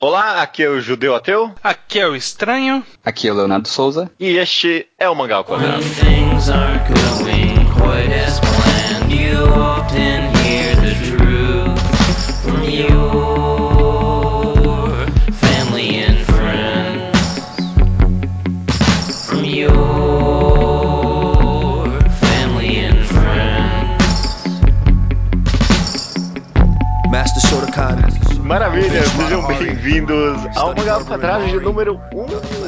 Olá, aqui é o Judeu Ateu. Aqui é o Estranho. Aqui é o Leonardo Souza. E este é o Mangá ao Quadrado. When things aren't going quite as planned, you often hear the truth from your family and friends. From your family and friends. Master Shotokan. Maravilha, sejam bem-vindos ao Mangá Quadrado de número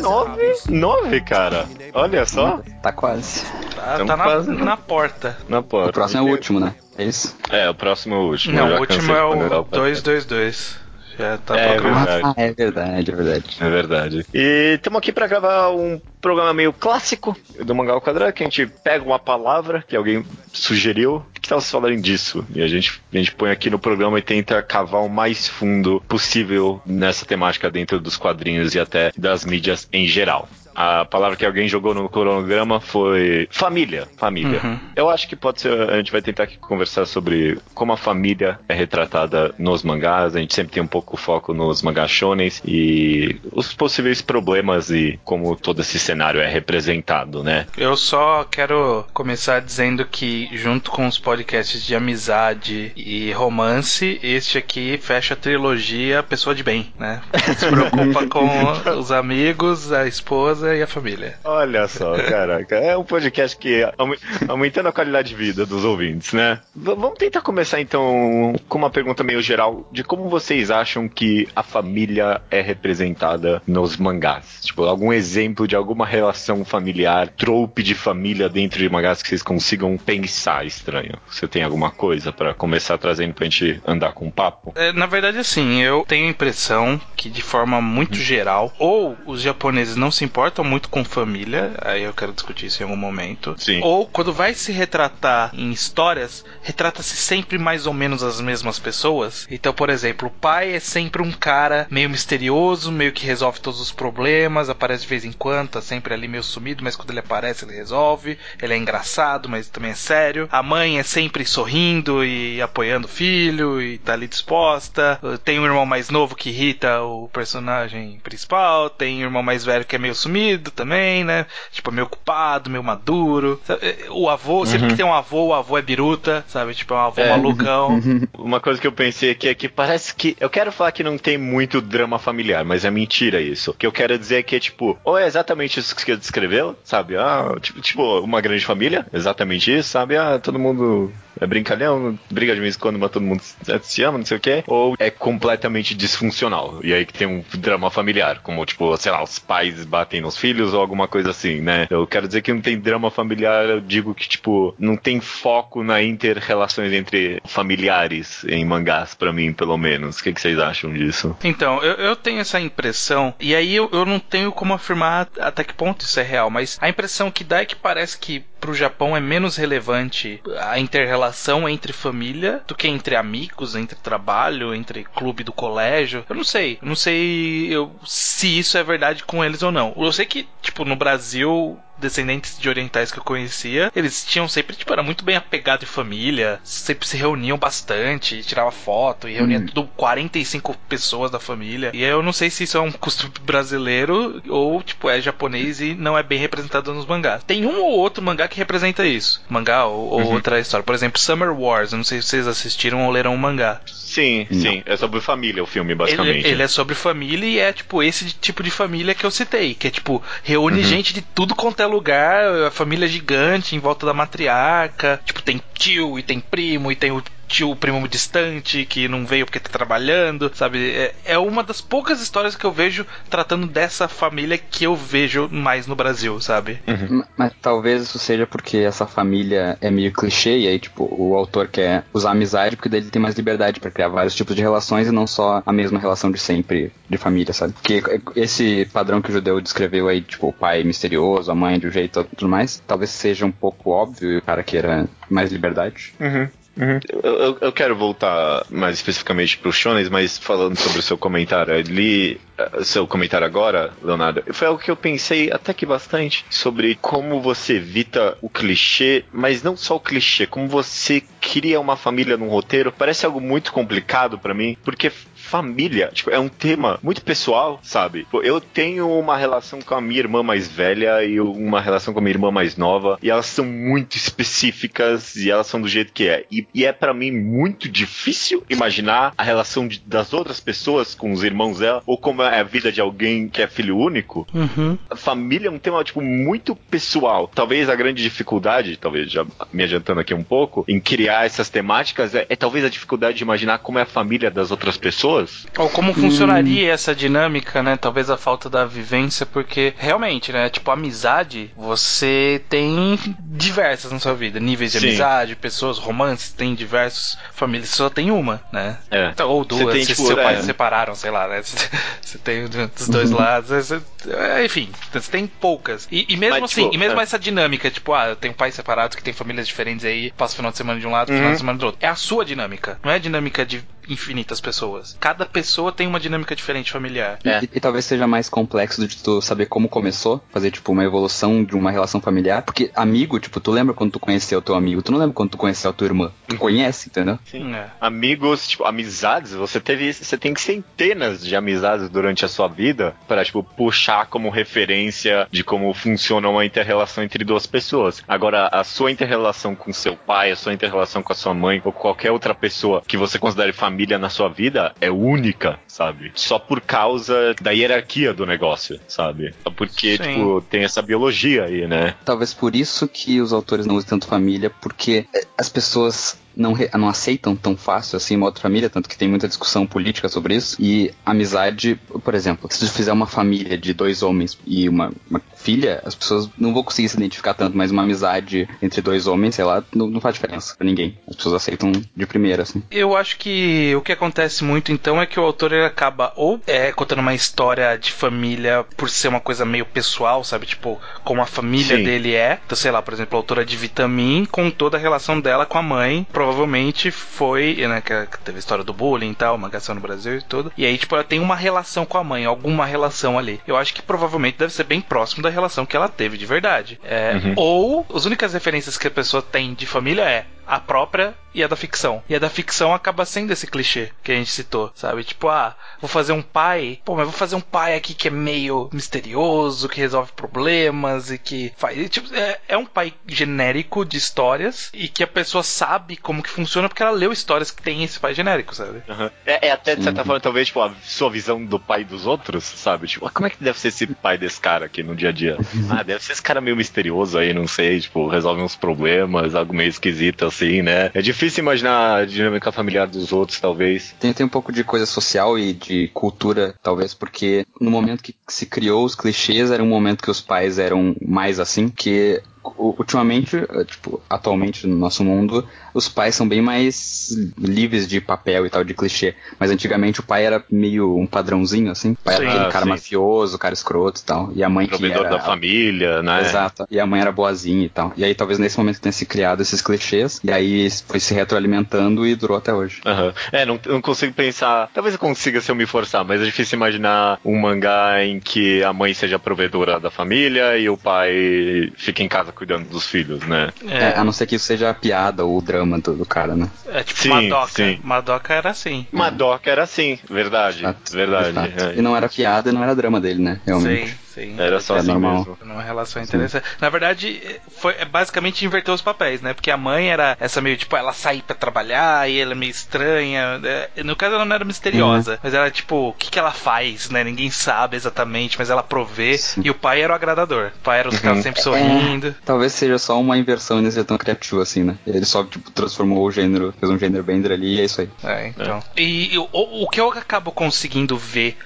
199, cara. Olha só, Tá quase. Tá, tá na, quase. na porta. na porta. O próximo é o último, né? É isso? É, o próximo é o último. Não, o último é o ponderar Quadrado. 222. Já tá É verdade. Ah, é verdade, é verdade. É verdade. E estamos aqui para gravar um programa meio clássico do Mangá ao Quadrado, que a gente pega uma palavra que alguém sugeriu, que tal vocês falarem disso? E a gente, a gente põe aqui no programa e tenta cavar o mais fundo possível nessa temática dentro dos quadrinhos e até das mídias em geral. A palavra que alguém jogou no cronograma foi família. Família. Uhum. Eu acho que pode ser. A gente vai tentar aqui conversar sobre como a família é retratada nos mangás. A gente sempre tem um pouco foco nos mangás shonens e os possíveis problemas e como todo esse cenário é representado, né? Eu só quero começar dizendo que, junto com os podcasts de amizade e romance, este aqui fecha a trilogia Pessoa de Bem, né? Se preocupa com os amigos, a esposa e a família. Olha só, caraca. É um podcast que aume- aumentando a qualidade de vida dos ouvintes, né? V- vamos tentar começar então com uma pergunta meio geral de como vocês acham que a família é representada nos mangás. Tipo, algum exemplo de alguma relação familiar, trope de família dentro de mangás que vocês consigam pensar estranho. Você tem alguma coisa pra começar trazendo pra gente andar com um papo? É, na verdade, assim, eu tenho a impressão que, de forma muito geral, ou os japoneses não se importam muito com família, aí eu quero discutir isso em algum momento, Sim. ou quando vai se retratar em histórias, retrata-se sempre mais ou menos as mesmas pessoas. Então, por exemplo, o pai é sempre um cara meio misterioso, meio que resolve todos os problemas, aparece de vez em quando, tá sempre ali meio sumido, mas quando ele aparece ele resolve. Ele é engraçado, mas também é sério. A mãe é sempre sorrindo e apoiando o filho e tá ali disposta. Tem um irmão mais novo que irrita o personagem principal. Tem um irmão mais velho que é meio sumido também, né? Tipo, meio ocupado, meio maduro. Sabe, eh, O avô, sempre que tem um avô, o avô é biruta, sabe? Tipo, é um avô É. malucão. Uma coisa que eu pensei aqui é que parece que. Eu quero falar que não tem muito drama familiar, mas é mentira isso. O que eu quero dizer é que é tipo, ou é exatamente isso que você descreveu, sabe? Ah, tipo, tipo, uma grande família, exatamente isso, sabe? Ah, todo mundo é brincalhão, briga de vez em quando, mas todo mundo se ama, não sei o quê. Ou é completamente disfuncional. E aí que tem um drama familiar, como, tipo, sei lá, os pais batem nos filhos ou alguma coisa assim, né? Eu quero dizer que não tem drama familiar, eu digo que, tipo, não tem foco na inter-relações entre familiares em mangás, pra mim, pelo menos. O que, que vocês acham disso? Então, eu, eu tenho essa impressão, e aí eu, eu não tenho como afirmar até que ponto isso é real, mas a impressão que dá é que parece que pro Japão é menos relevante a inter-relação entre família do que entre amigos, entre trabalho, entre clube do colégio. Eu não sei, eu não sei eu- se isso é verdade com eles ou não. Eu sei que, tipo, no Brasil descendentes de orientais que eu conhecia, eles tinham sempre, tipo, era muito bem apegado em família, sempre se reuniam bastante, tirava foto e reunia Hum. tudo 45 pessoas da família. E eu não sei se isso é um costume brasileiro ou, tipo, é japonês e não é bem representado nos mangás. Tem um ou outro mangá que representa isso. Mangá ou, ou Uhum. outra história. Por exemplo, Summer Wars. Eu não sei se vocês assistiram ou leram o mangá. Sim, Não. sim. É sobre família o filme, basicamente. Ele, ele é sobre família e é tipo esse tipo de família que eu citei, que é tipo, reúne Uhum. gente de tudo quanto é lugar, a família gigante em volta da matriarca, tipo, tem tio e tem primo e tem o tio primo distante que não veio porque tá trabalhando, sabe? É, é uma das poucas histórias que eu vejo tratando dessa família que eu vejo mais no Brasil, sabe? Ma- Mas talvez isso seja porque essa família é meio clichê e aí, tipo, o autor quer usar amizade porque daí ele tem mais liberdade pra criar vários tipos de relações e não só a mesma relação de sempre de família, sabe? Porque esse padrão que o judeu descreveu aí, tipo, o pai misterioso, a mãe de um jeito e tudo mais, talvez seja um pouco óbvio e o cara queira mais liberdade. Uhum. Uhum. Eu, eu- eu quero voltar mais especificamente pro Shonen, mas falando sobre o seu comentário ali, eh, seu comentário agora, Leonardo, foi algo que eu pensei até que bastante sobre como você evita o clichê, mas não só o clichê, como você cria uma família num roteiro. Parece algo muito complicado pra mim, porque família, tipo, é um tema muito pessoal, sabe? Pô, Eu tenho uma relação com a minha irmã mais velha e uma relação com a minha irmã mais nova, e elas são muito específicas e elas são do jeito que é. E, e é para mim muito difícil imaginar a relação de- das outras pessoas com os irmãos dela, ou como é a vida de alguém que é filho único. Uhum. A família é um tema, tipo, muito pessoal. Talvez a grande dificuldade, talvez já me adiantando aqui um pouco, em criar essas temáticas é, é talvez a dificuldade de imaginar como é a família das outras pessoas. Ou como funcionaria essa dinâmica, né? Talvez a falta da vivência, porque realmente, né? Tipo, amizade, você tem diversas na sua vida. Níveis de Sim. amizade, pessoas, romances, tem diversos. Famílias, você só tem uma, né? É. Então, ou duas, tem, se tipo, seu pai é. se separaram, sei lá, né? Você, tem dos dois lados. você- é, enfim, você tem poucas. E, e mesmo Mas, assim, tipo, e mesmo é. essa dinâmica, tipo, ah, eu tenho pais separados que têm famílias diferentes aí, passa o final de semana de um lado, final Uhum. de semana do outro. É a sua dinâmica, não é a dinâmica de infinitas pessoas. Cada pessoa tem uma dinâmica diferente familiar. É. E, e talvez seja mais complexo de tu saber como começou, fazer tipo uma evolução de uma relação familiar. Porque amigo, tipo, tu lembra quando tu conheceu o teu amigo, tu não lembra quando tu conheceu a tua irmã. Tu conhece, entendeu? Sim. É. Amigos, tipo, amizades, você teve. Você tem centenas de amizades durante a sua vida para, tipo, puxar como referência de como funciona uma inter-relação entre duas pessoas. Agora, a sua inter-relação com seu pai, a sua inter-relação com a sua mãe, ou qualquer outra pessoa que você considere família na sua vida é única, sabe? Só por causa da hierarquia do negócio, sabe? Só Porque, Sim. tipo, tem essa biologia aí, né? Talvez por isso que os autores não usam tanto família, porque eh, as pessoas não, re- não aceitam tão fácil assim uma outra família, tanto que tem muita discussão política sobre isso. E amizade, por exemplo, se tu fizer uma família de dois homens e uma, uma filha, as pessoas não vão conseguir se identificar tanto, mas uma amizade entre dois homens, sei lá, não, não faz diferença pra ninguém. As pessoas aceitam de primeira, assim. Eu acho que o que acontece muito então é que o autor ele acaba ou é, contando uma história de família por ser uma coisa meio pessoal, sabe? Tipo, como a família Sim. dele é. Então, sei lá, por exemplo, a autora de Vitamin contou da relação dela com a mãe. Provavelmente foi, né? Que teve a história do bullying e tal, uma gação no Brasil e tudo. E aí, tipo, ela tem uma relação com a mãe, alguma relação ali. Eu acho que provavelmente deve ser bem próximo da relação que ela teve de verdade. É, Uhum. Ou as únicas referências que a pessoa tem de família é a própria e a da ficção. E a da ficção acaba sendo esse clichê que a gente citou, sabe? Tipo, ah, vou fazer um pai, pô, mas vou fazer um pai aqui que é meio misterioso, que resolve problemas e que faz. e, tipo, é, é um pai genérico de histórias e que a pessoa sabe como que funciona porque ela leu histórias que tem esse pai genérico, sabe? Aham. É, é até, de certa Uhum. forma, talvez, tipo, a sua visão do pai dos outros, sabe? Tipo, ah, como é que deve ser esse pai desse cara aqui no dia a dia? ah, deve ser esse cara meio misterioso aí, não sei, tipo, resolve uns problemas, algo meio esquisito assim, né? É difícil imaginar a dinâmica familiar dos outros, talvez. Tem, tem um pouco de coisa social e de cultura, talvez, porque no momento que se criou os clichês, era um momento que os pais eram mais assim, que ultimamente, eh, tipo, atualmente no nosso mundo, os pais são bem mais livres de papel e tal, de clichê. Mas antigamente o pai era meio um padrãozinho, assim. O pai Sim. era aquele cara sim. mafioso, cara escroto e tal. E a mãe que Provedor era... da família, né? Exato. E a mãe era boazinha e tal. E aí talvez nesse momento tenha se criado esses clichês, e aí foi se retroalimentando e durou até hoje. Aham. É, não, não consigo pensar. Talvez eu consiga se eu me forçar, mas é difícil imaginar um mangá em que a mãe seja provedora da família e o pai fica em casa cuidando dos filhos, né? É, a não ser que isso seja a piada ou o drama do, do cara, né? É tipo Sim, Madoka. sim. Madoka era assim. Madoka era assim, verdade. Exato, verdade. exato. é. E não era piada e não era drama dele, né? Realmente. Sim, sim. Era só É assim normal. mesmo. Numa relação interessante. Na verdade, foi é basicamente inverter os papéis, né? Porque a mãe era essa meio, tipo, ela sair pra trabalhar e ela é meio estranha. É, No caso, ela não era misteriosa, mas ela, tipo, o que, que ela faz, né? Ninguém sabe exatamente, mas ela provê. Sim. E o pai era o agradador. O pai era os caras sempre sorrindo. Talvez seja só uma inversão e não seja tão criativo assim, né? Ele só, tipo, transformou o gênero, fez um gênero bender ali e é isso aí. É, então. E o, o que eu acabo conseguindo ver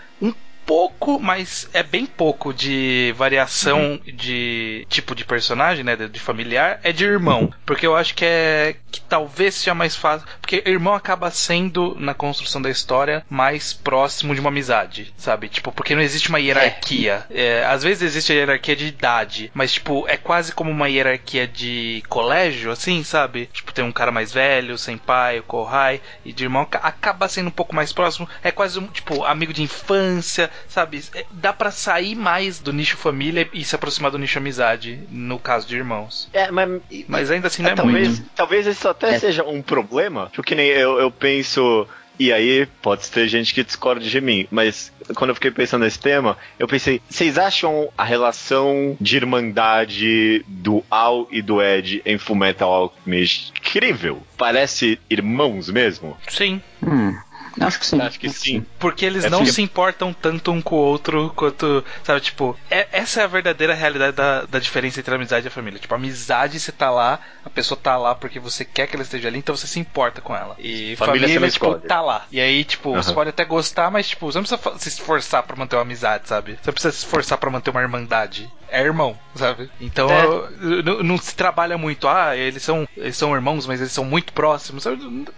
pouco, mas é bem pouco de variação de tipo de personagem, né, de, de familiar, é de irmão, porque eu acho que é que talvez seja mais fácil, porque irmão acaba sendo na construção da história mais próximo de uma amizade, sabe? Tipo, porque não existe uma hierarquia. É, às vezes existe a hierarquia de idade, mas tipo, é quase como uma hierarquia de colégio, assim, sabe? Tipo, tem um cara mais velho, sem pai, o Kohai, e de irmão ca- acaba sendo um pouco mais próximo. É quase um, tipo, amigo de infância, sabe? É, dá pra sair mais do nicho família e se aproximar do nicho amizade, no caso de irmãos. É, mas. Mas ainda assim não é, talvez, muito. talvez isso até É. seja um problema, porque nem eu, eu penso. E aí, pode ter gente que discorde de mim, mas quando eu fiquei pensando nesse tema, eu pensei, vocês acham a relação de irmandade do Al e do Ed em Fullmetal Alchemist incrível? Parece irmãos mesmo? Sim. Hum, acho que sim. Acho que sim. Porque eles É não se importam tanto um com o outro quanto. Sabe, tipo, é- essa é a verdadeira realidade da, da diferença entre a amizade e a família. Tipo, a amizade você tá lá, a pessoa tá lá porque você quer que ela esteja ali, então você se importa com ela. E Família família, você não tipo, escolhe. tá lá. E aí, tipo, você Aham. pode até gostar, mas, tipo, você não precisa se esforçar pra manter uma amizade, sabe? Você não precisa se esforçar pra manter uma irmandade. É irmão, sabe? Então É. eu- não, não se trabalha muito. Ah, eles são, eles são irmãos, mas eles são muito próximos.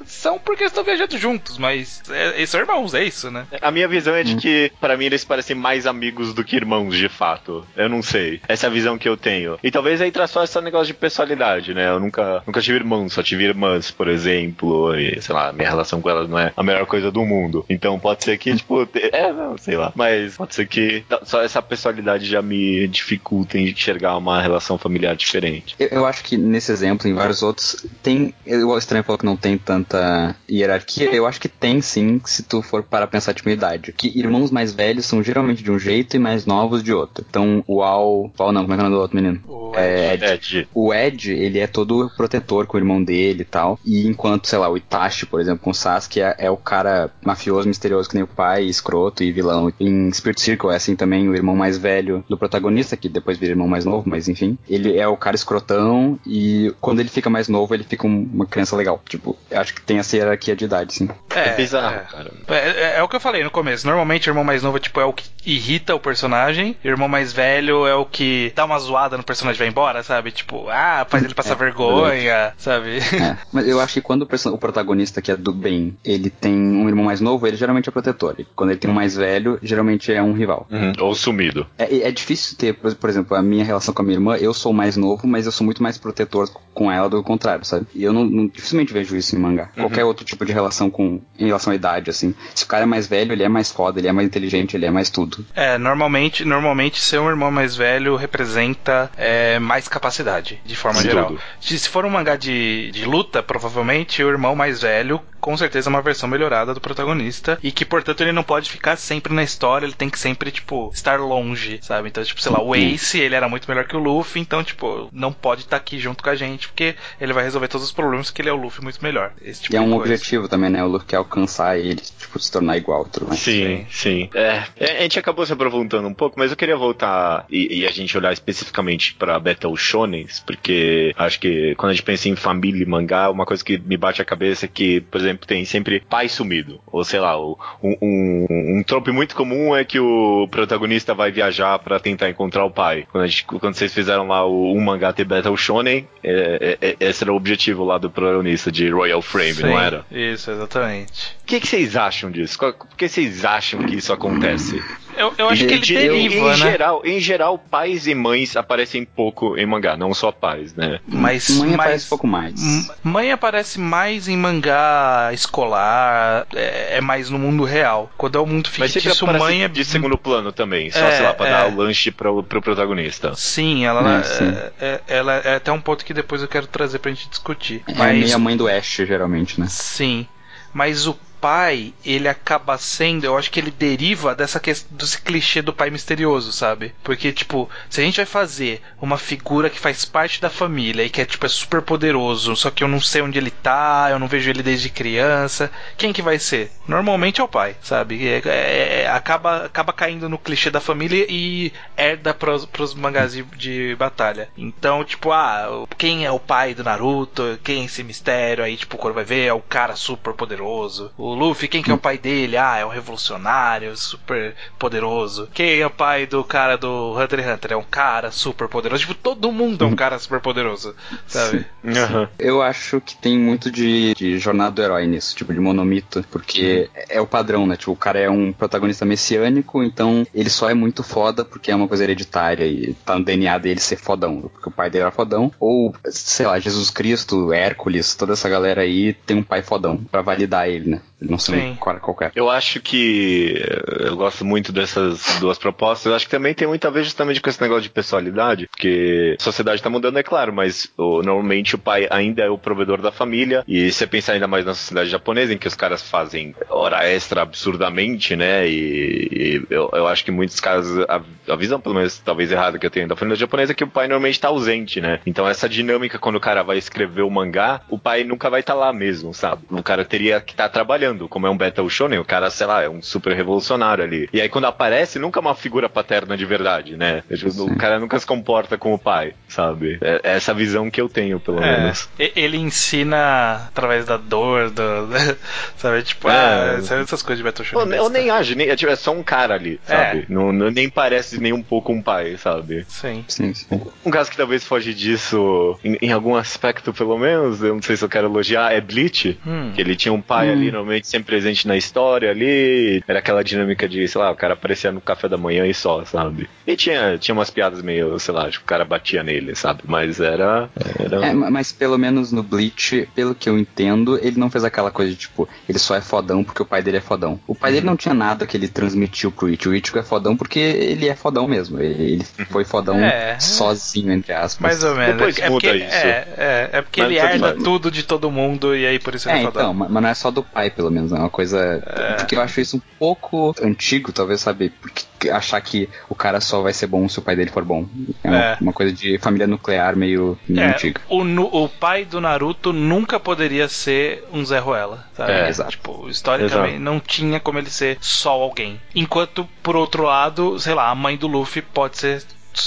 São porque eles estão viajando juntos, mas é, eles são irmãos, é isso, né? A minha visão é de que, pra mim, eles parecem mais amigos do que irmãos, de fato. Eu não sei. Essa é a visão que eu tenho. E talvez aí traz só esse negócio de personalidade, né? Eu nunca, nunca tive irmãos, só tive irmãs, por exemplo. E, sei lá, minha relação com elas não é a melhor coisa do mundo. Então pode ser que, tipo, é, não, sei lá. Mas pode ser que só essa personalidade já me dificulta em enxergar uma relação familiar diferente. Eu, eu acho que nesse exemplo, em vários outros, tem. eu- O estranho falou que não tem tanta hierarquia. Eu acho que tem sim, se tu for para pensar tipo idade. Que irmãos mais velhos são geralmente de um jeito e mais novos de outro. Então, o Al. Al não, como é que é o nome do outro menino? O É, Ed. De, O Ed, ele é todo protetor com o irmão dele e tal. E enquanto, sei lá, o Itachi, por exemplo, com o Sasuke, é, é o cara mafioso, misterioso que nem o pai, escroto e vilão. Em Spirit Circle é assim também o irmão mais velho do protagonista, que depois vira irmão mais novo, mas enfim. Ele é o cara escrotão e quando ele fica mais novo, ele fica um- uma criança legal. Tipo, eu acho que tem essa hierarquia de idade, sim. é, bizarro, é. cara. É, é- é o que eu falei no começo. Normalmente o irmão mais novo tipo, é o que irrita o personagem. E o irmão mais velho é o que dá uma zoada no personagem e vai embora, sabe? Tipo, ah, faz ele passar É, vergonha, sabe? É, mas eu acho que quando o, o protagonista, que é do bem, ele tem um irmão mais novo, ele geralmente é protetor. E quando ele tem um mais velho, geralmente é um rival. Uhum. Ou sumido. É, é difícil ter, por, por exemplo, a minha relação com a minha irmã, eu sou mais novo, mas eu sou muito mais protetor com ela do que o contrário, sabe? E eu não, não- dificilmente vejo isso em mangá. Qualquer outro tipo de relação com em relação à idade, assim. Se o cara é mais velho, ele é mais foda, ele é mais inteligente, ele é mais tudo. É, normalmente, normalmente ser um irmão mais velho representa é, mais capacidade, de forma Sim, geral. tudo. Se, se for um mangá de, de luta, provavelmente o irmão mais velho, com certeza é uma versão melhorada do protagonista, e que, portanto, ele não pode ficar sempre na história, ele tem que sempre, tipo, estar longe, sabe? Então, tipo, sei lá, o Ace, ele era muito melhor que o Luffy, então, tipo, não pode estar aqui junto com a gente, porque ele vai resolver todos os problemas, porque ele é o Luffy muito melhor. Esse tipo e é um coisa. objetivo também, né? O Luffy quer alcançar ele, tipo, se tornar igual tudo mais. Sim, sim. É, a gente acabou se aprofundando um pouco, mas eu queria voltar e, e a gente olhar especificamente pra Battle Shonens, porque acho que quando a gente pensa em família e mangá, uma coisa que me bate a cabeça é que, por exemplo, tem sempre pai sumido. Ou sei lá, um, um, um trope muito comum é que o protagonista vai viajar pra tentar encontrar o pai. Quando, a gente- quando vocês fizeram lá o, um mangá ter Battle Shonen, é, é, é, esse era o objetivo lá do protagonista de Royal Frame, Sim, não era? Isso, exatamente. O que, que vocês acham disso? Por que vocês acham que isso acontece? Eu, eu acho que ele De- deriva, em, né? geral, em geral, pais e mães aparecem pouco em mangá, não só pais, né? Mas, Mãe mas aparece pouco mais. Mãe aparece mais em mangá escolar, é, é mais no mundo real. Quando é o mundo Mas fictício, aparece mãe é de segundo plano também, só, É, sei lá, pra é. dar o lanche pro, pro protagonista. Sim, ela É, sim. É, é- ela é até um ponto que depois eu quero trazer pra gente discutir. É Mas meio a mãe do Ash, geralmente, né? sim, mas o pai, ele acaba sendo, eu acho que ele deriva dessa questão desse clichê do pai misterioso, sabe? Porque tipo, se a gente vai fazer uma figura que faz parte da família e que é tipo é super poderoso, só que eu não sei onde ele tá, eu não vejo ele desde criança, quem que vai ser? Normalmente é o pai, sabe? É- é- é- acaba acaba caindo no clichê da família e herda pros, pros mangás de, de batalha. Então, tipo, ah, quem é o pai do Naruto? Quem é esse mistério? Aí, tipo, quando vai ver, é o cara super poderoso. O Luffy, quem que é o pai dele? Ah, é um revolucionário super poderoso. Quem é o pai do cara do Hunter x Hunter? É um cara super poderoso. Tipo, todo mundo é um cara super poderoso, sabe? Aham. Eu acho que tem muito de, de jornada do herói nisso, tipo, de monomito, porque é o padrão, né? Tipo, o cara é um protagonista messiânico, então ele só é muito foda porque é uma coisa hereditária e tá no DNA dele ser fodão, porque o pai dele era fodão, ou sei lá, Jesus Cristo, Hércules, toda essa galera aí tem um pai fodão pra validar ele, né? Ele não sendo Sim. um cara qualquer. Eu acho que eh, eu gosto muito dessas duas propostas. Eu acho que também tem muito a ver justamente com esse negócio de pessoalidade, porque a sociedade tá mudando, é claro, mas o- normalmente o pai ainda é o provedor da família. E se você pensar ainda mais na sociedade japonesa, em que os caras fazem hora extra absurdamente, né? E, e eu, eu acho que em muitos casos a, a visão, pelo menos talvez errada que eu tenho da família japonesa, é que o pai normalmente tá ausente, né? Então essa dinâmica quando o cara vai escrever o mangá, o pai nunca vai estar lá mesmo, sabe? O cara teria que estar trabalhando. Como é um Battle Shonen, o cara, sei lá, é um super revolucionário ali. E aí quando aparece, nunca é uma figura paterna de verdade, né? O cara nunca se comporta como o pai, sabe? É é essa visão que eu tenho, pelo É, menos. ele ensina através da dor, do, sabe? Tipo, É. ah, sabe essas coisas de Battle Shonen. ou nem age, nem, é, tipo, é só um cara ali, sabe? Não, não- nem parece nem um pouco um pai, sabe? Sim. Sim, sim. Um caso que talvez foge disso, em, em algum aspecto pelo menos, eu não sei se eu quero elogiar, é Bleach. Hum. Que ele tinha um pai ali, sempre presente na história ali. Era aquela dinâmica de, sei lá, o cara aparecia no café da manhã e só, sabe? E tinha, tinha umas piadas meio, sei lá, tipo, o cara batia nele, sabe? Mas era. era... É, ma- mas pelo menos no Bleach, pelo que eu entendo, ele não fez aquela coisa de tipo, ele só é fodão porque o pai dele é fodão. O pai dele não tinha nada que ele transmitiu pro Ichigo. O Ichigo é fodão porque ele é fodão mesmo. Ele, foi fodão É. sozinho, entre aspas. Mais ou menos. Depois é, é muda porque, isso. É, é, é porque Mas ele herda tudo de todo mundo e aí por isso ele É, é fodão. então, ma- mas não é só do pai, pelo menos, é uma coisa. Porque eu acho isso um pouco antigo, talvez, sabe? Porque achar que o cara só vai ser bom se o pai dele for bom. É uma, É. uma coisa de família nuclear meio, meio É, antiga. o, o pai do Naruto nunca poderia ser um Zé Ruela, sabe? É, exato. Tipo, historicamente Exato. não tinha como ele ser só alguém. Enquanto, por outro lado, sei lá, a mãe do Luffy pode ser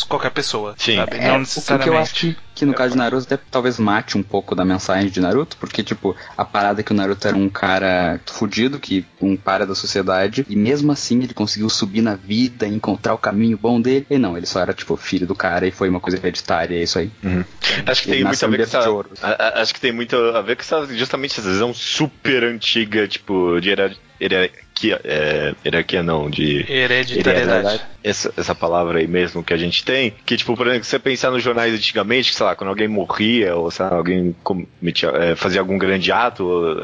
qualquer pessoa, Sim. sabe? É, não o que eu necessariamente. acho que, que no caso de Naruto até talvez mate um pouco da mensagem de Naruto, porque, tipo, a parada é que o Naruto era um cara fudido, que um para da sociedade, e mesmo assim ele conseguiu subir na vida, encontrar o caminho bom dele. E não, ele só era, tipo, filho do cara e foi uma coisa hereditária, é isso aí. Acho que Ele tem muito a ver com essa. ouro. a- a- Acho que tem muito a ver com essa, justamente essa visão super antiga, tipo, de hierar- hierarquia. É, hierarquia não, de. Hereditariedade. Essa, essa palavra aí mesmo que a gente tem, que tipo, por exemplo, se você pensar nos jornais antigamente, que, sei lá, quando alguém morria, ou sei lá, alguém cometia, é, fazia algum grande ato,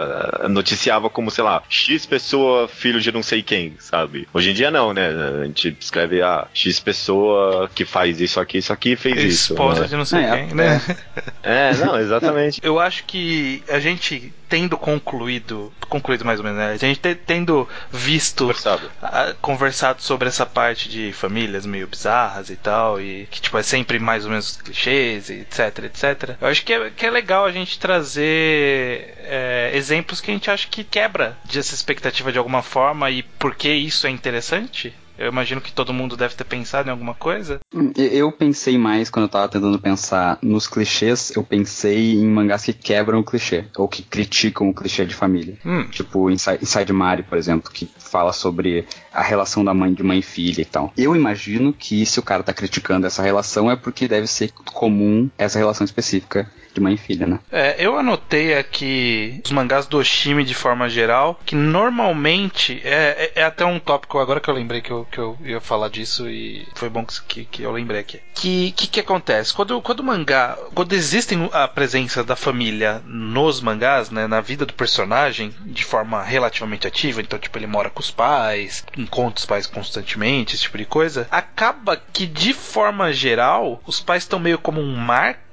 eh, noticiava como, sei lá, X pessoa, filho de não sei quem, sabe? Hoje em dia não, né? A gente escreve, ah, X pessoa que faz isso aqui, isso aqui, fez isso. Esposa né? de não sei É, quem, né? É, não, exatamente. Eu acho que a gente tendo concluído, concluído mais ou menos, né? A gente te- tendo visto Conversado. ah, conversado sobre essa parte de famílias meio bizarras e tal, e que tipo é sempre mais ou menos clichês, etc, etc. Eu acho que é, que é legal a gente trazer é, exemplos que a gente acha que quebra dessa expectativa de alguma forma e por que isso é interessante. Eu imagino que todo mundo deve ter pensado em alguma coisa. Hum, Eu pensei mais, quando eu tava tentando pensar nos clichês, eu pensei em mangás que quebram o clichê, ou que criticam o clichê de família. Hum. Tipo Inside, Inside Mari, por exemplo, que fala sobre a relação da mãe de mãe e filha e tal. Eu imagino que se o cara tá criticando essa relação é porque deve ser comum essa relação específica de mãe e filha, né? É, eu anotei aqui os mangás do Oshimi de forma geral, que normalmente é, é, é até um tópico agora que eu lembrei que eu, que eu ia falar disso e foi bom que, que eu lembrei aqui. Que que, que acontece? Quando, quando o mangá, quando existem a presença da família nos mangás, né, na vida do personagem de forma relativamente ativa, então tipo ele mora com os pais, encontra os pais constantemente, esse tipo de coisa, acaba que de forma geral os pais estão meio como um marco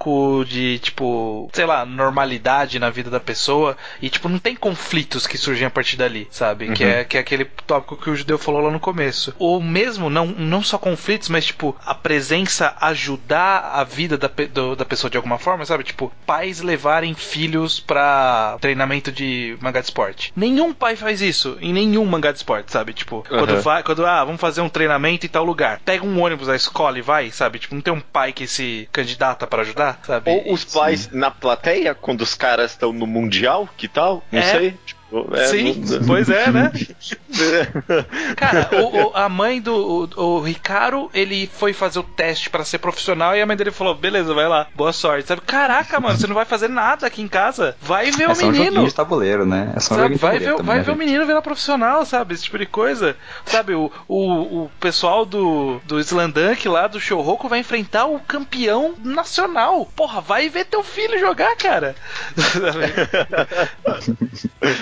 de tipo, sei lá, normalidade na vida da pessoa e tipo não tem conflitos que surgem a partir dali, sabe? Que é que é aquele tópico que o judeu falou lá no começo. Ou mesmo não não só conflitos, mas tipo a presença ajudar a vida da, do- da pessoa de alguma forma, sabe? Tipo pais levarem filhos pra treinamento de mangá de esporte. Nenhum pai faz isso em nenhum mangá de esporte, sabe? Tipo, quando Uhum. vai, quando ah, vamos fazer um treinamento em tal lugar. Pega um ônibus da escola e vai, sabe? Tipo, não tem um pai que se candidata pra ajudar, sabe? Ou os pais na plateia, quando os caras estão no Mundial, que tal? Não É. sei. Tipo, É, Sim, não- pois é, né? Cara, o- o- a mãe do o, o Ricardo, ele foi fazer o teste pra ser profissional e a mãe dele falou: beleza, vai lá, boa sorte. Sabe? Caraca, mano, você não vai fazer nada aqui em casa. Vai ver É o só um menino. de tabuleiro, né? É só um Sabe, de vai tabuleiro ver, também, vai né, ver o gente? menino virar profissional, sabe? Esse tipo de coisa. Sabe, o, o, o pessoal do, do Slandunk lá do Shouhoku vai enfrentar o campeão nacional. Porra, vai ver teu filho jogar, cara.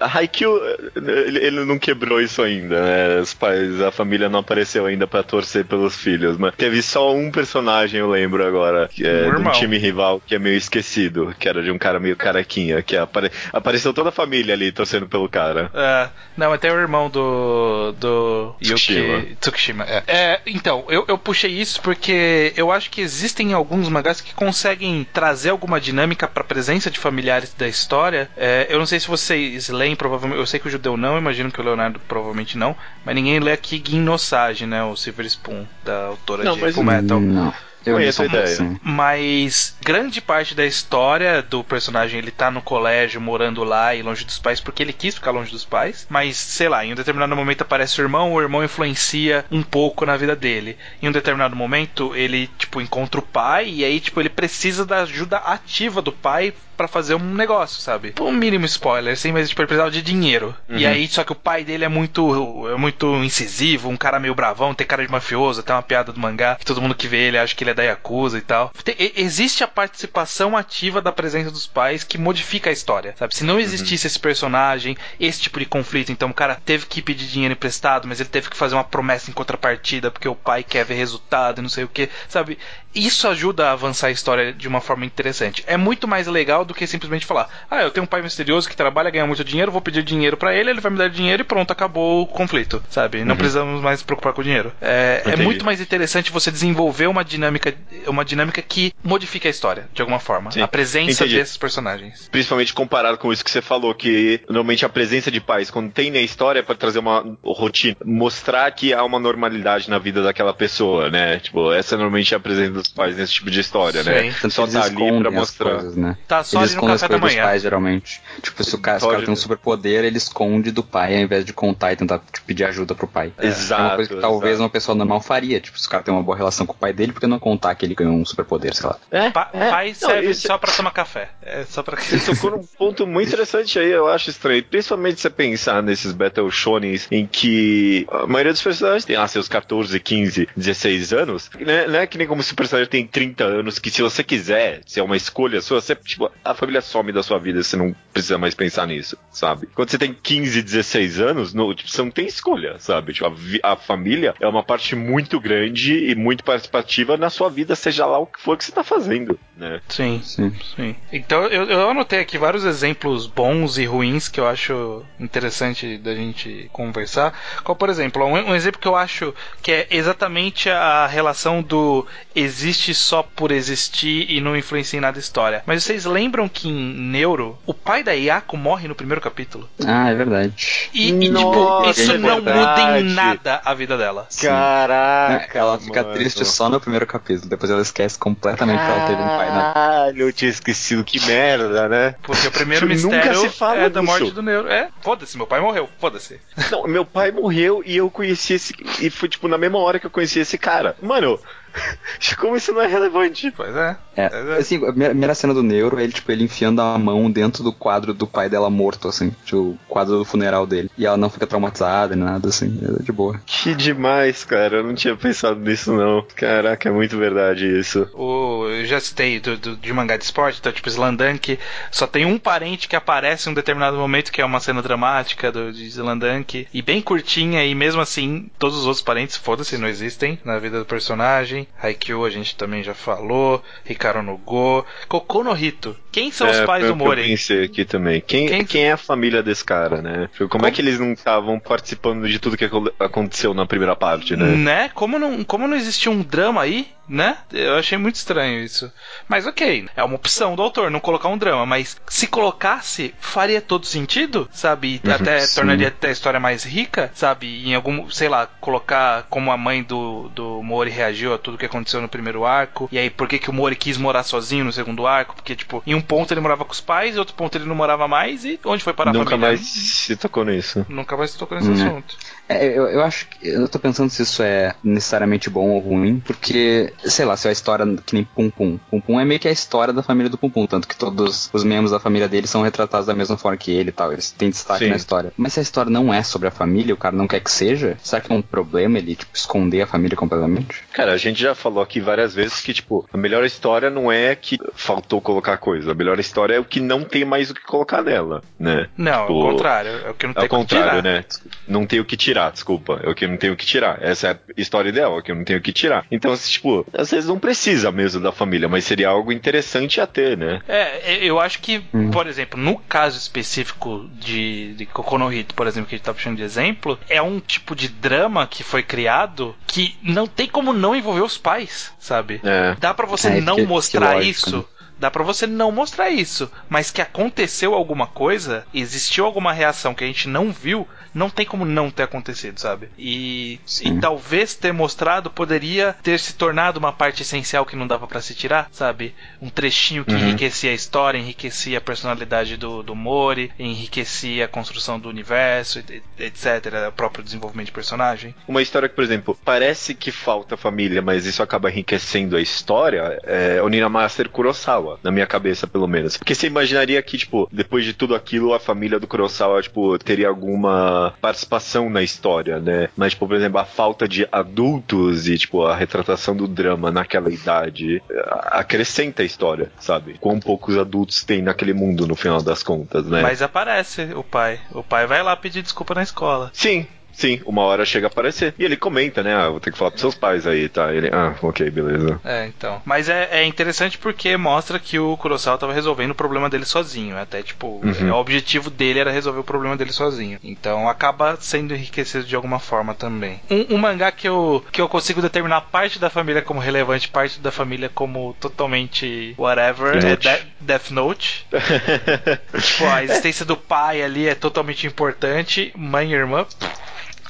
A Haikyuu, ele, ele não quebrou isso ainda, né? Os pais, a família não apareceu ainda pra torcer pelos filhos, mas teve só um personagem, eu lembro agora, que é Um de um time rival que é meio esquecido, que era de um cara meio carequinha, que apare- apareceu toda a família ali torcendo pelo cara. É, não, tem o irmão do. do. Tsukishima. Yuki Tsukishima. É. É, então, eu, eu puxei isso porque eu acho que existem alguns mangás que conseguem trazer alguma dinâmica pra presença de familiares da história. É, eu não sei se vocês leem, provavelmente. Eu sei que o judeu não, imagino que o Leonardo provavelmente não. Mas ninguém lê aqui Gin no Sage, né? O Silver Spoon, da autora Não, de mas- Fullmetal. Não. Eu Conheço a ideia. Mas grande parte da história do personagem ele tá no colégio, morando lá e longe dos pais, porque ele quis ficar longe dos pais. Mas, sei lá, em um determinado momento aparece o irmão, o irmão influencia um pouco na vida dele. Em um determinado momento, ele, tipo, encontra o pai e aí, tipo, ele precisa da ajuda ativa do pai pra fazer um negócio, sabe? Um mínimo spoiler, assim, mas tipo, ele precisava de dinheiro. E aí, só que o pai dele é muito é muito incisivo, um cara meio bravão, tem cara de mafioso, tem uma piada do mangá, que todo mundo que vê ele acha que ele é da Yakuza e tal. Existe a participação ativa da presença dos pais que modifica a história, sabe? Se não existisse esse personagem, esse tipo de conflito, então o cara teve que pedir dinheiro emprestado, mas ele teve que fazer uma promessa em contrapartida porque o pai quer ver resultado e não sei o que, sabe? Isso ajuda a avançar a história de uma forma interessante. É muito mais legal do que simplesmente falar: ah, eu tenho um pai misterioso que trabalha, ganha muito dinheiro, vou pedir dinheiro pra ele, ele vai me dar dinheiro e pronto, acabou o conflito, sabe? Não precisamos mais se preocupar com o dinheiro. É, é muito mais interessante você desenvolver uma dinâmica, uma dinâmica que modifique a história, de alguma forma. Sim. A presença Entendi. desses personagens. Principalmente comparado com isso que você falou, que normalmente a presença de pais, quando tem na história, é pra trazer uma rotina, mostrar que há uma normalidade na vida daquela pessoa, né? Tipo, essa é normalmente a presença dos pais nesse tipo de história, né? Sim. Tanto Só tá ali pra escondem as mostrar. coisas, né? Tá só eles ali no escondem as café da coisas dos manhã. pais, geralmente. Tipo, se o cara, se o cara tem um superpoder, ele esconde do pai ao invés de contar e tentar tipo, pedir ajuda pro pai. Exato, É uma coisa que talvez exato. uma pessoa normal faria. Tipo, se o cara tem uma boa relação com o pai dele, por que não contar que ele ganhou um superpoder, sei lá? É, Pa é. pai Não, serve isso- só pra tomar café. É só pra Você tocou num ponto muito interessante aí, eu acho estranho. Principalmente se você pensar nesses Battle Shonens em que a maioria dos personagens tem lá seus 14, 15, 16 anos. Né? Não é que nem como se o personagem tem 30 anos, que se você quiser, se é uma escolha sua, você, tipo, a família some da sua vida, você não precisa mais pensar nisso, sabe? Quando você tem 15, 16 anos, no, tipo, você não tem escolha, sabe? Tipo, a, a família é uma parte muito grande e muito participativa na sua vida, seja lá o que for que você tá fazendo, né? Sim. Sim. Sim. Então eu, eu anotei aqui vários exemplos bons e ruins que eu acho interessante da gente conversar. Qual, por exemplo, um, um exemplo que eu acho que é exatamente a relação do existe só por existir e não influencia em nada a história. Mas vocês lembram que em Neuro, o pai da Yako morre no primeiro capítulo? Ah, é verdade. E, e, tipo, Nossa, isso é não muda em nada a vida dela. Caraca! ela fica mano. triste só no primeiro capítulo, depois ela esquece completamente que ela teve um pai na. Caralho, eu tinha esquecido, que merda, né? Porque o primeiro Nunca mistério se fala é da morte do Neuro. É, foda-se, meu pai morreu, foda-se. Não, meu pai morreu e eu conheci esse. E foi tipo na mesma hora que eu conheci esse cara. Mano, como isso não é relevante? Pois é. É, assim, a primeira- primeira cena do Neuro, ele, tipo, ele enfiando a mão dentro do quadro do pai dela morto, assim, tipo, o quadro do funeral dele. E ela não fica traumatizada nem nada, assim, é de boa. Que demais, cara. Eu não tinha pensado nisso, não. Caraca, é muito verdade isso. O, eu já citei do, do- de mangá de esporte, então, tipo, Slandank, só tem um parente que aparece em um determinado momento, que é uma cena dramática do, de Slandank, e bem curtinha, e mesmo assim, todos os outros parentes, foda-se, não existem na vida do personagem. Haikyuu a gente também já falou, Hikaru no Go, Kokou no Hito. Quem são os É, pais foi do que Eu Mori? pensei aqui também. Quem, Quem- quem, é a família desse cara, né? Tipo, Como, é que eles não estavam participando de tudo que acon- aconteceu na primeira parte, né? Né? Como não, como não existia um drama aí? Né? Eu achei muito estranho isso. Mas ok, é uma opção do autor não colocar um drama, mas se colocasse, faria todo sentido, sabe? E Uhum, até sim. tornaria até a história mais rica, sabe? Em algum, sei lá, colocar como a mãe do, do Mori reagiu a tudo que aconteceu no primeiro arco, e aí por que, que o Mori quis morar sozinho no segundo arco, porque, tipo, em um ponto ele morava com os pais, em outro ponto ele não morava mais, e onde foi parar a Nunca família? mais se tocou nisso. Nunca mais se tocou nesse Né. assunto. É, eu, eu acho que. Eu tô pensando se isso é necessariamente bom ou ruim, porque, sei lá, se é a história que nem Pum Pum. Pum Pum é meio que a história da família do Pum Pum, tanto que todos os membros da família dele são retratados da mesma forma que ele e tal. Eles têm destaque Sim. na história. Mas se a história não é sobre a família, o cara não quer que seja, será que é um problema ele, tipo, esconder a família completamente? Cara, a gente já falou aqui várias vezes que, tipo, a melhor história não é que faltou colocar coisa. A melhor história é o que não tem mais o que colocar nela, né? Não, Tipo, ao contrário, é o que não É tem o como contrário, tirar. né? Não tem o que tirar, desculpa. É o que não tem o que tirar. Essa é a história ideal, é o que eu não tenho o que tirar. Então, assim, tipo, às vezes não precisa mesmo da família, mas seria algo interessante a ter, né? É, eu acho que, Hum. por exemplo, no caso específico de, de Kokono Hito, por exemplo, que a gente tá puxando de exemplo, é um tipo de drama que foi criado que não tem como não envolver os pais, sabe? É. Dá pra você É, não que- que mostrar lógico, isso. né? Dá pra você não mostrar isso, mas que aconteceu alguma coisa, existiu alguma reação que a gente não viu, não tem como não ter acontecido, sabe? E, e talvez ter mostrado poderia ter se tornado uma parte essencial que não dava pra se tirar, sabe? Um trechinho que Uhum. enriquecia a história, enriquecia a personalidade do, do Mori, enriquecia a construção do universo, etc. O próprio desenvolvimento de personagem. Uma história que, por exemplo, parece que falta família, mas isso acaba enriquecendo a história, é Onina Master Kurosawa, na minha cabeça, pelo menos. Porque você imaginaria que, tipo, depois de tudo aquilo, a família do Kurosawa, tipo, teria alguma participação na história, né? Mas, tipo, por exemplo, a falta de adultos e, tipo, a retratação do drama naquela idade a- acrescenta a história, sabe? Quão poucos adultos tem naquele mundo, no final das contas, né? Mas aparece o pai. O pai vai lá pedir desculpa na escola. Sim, sim, uma hora chega a aparecer. E ele comenta, né? Ah, vou ter que falar pros seus pais aí, tá? Ele, ah, ok, beleza. É, então. Mas é, é interessante porque mostra que o Kurosawa tava resolvendo o problema dele sozinho. Até, tipo, Uhum. é, o objetivo dele era resolver o problema dele sozinho. Então acaba sendo enriquecido de alguma forma também. Um, um mangá que eu, que eu consigo determinar parte da família como relevante, parte da família como totalmente whatever, é Note. De- Death Note. tipo, a existência do pai ali é totalmente importante. Mãe e irmã,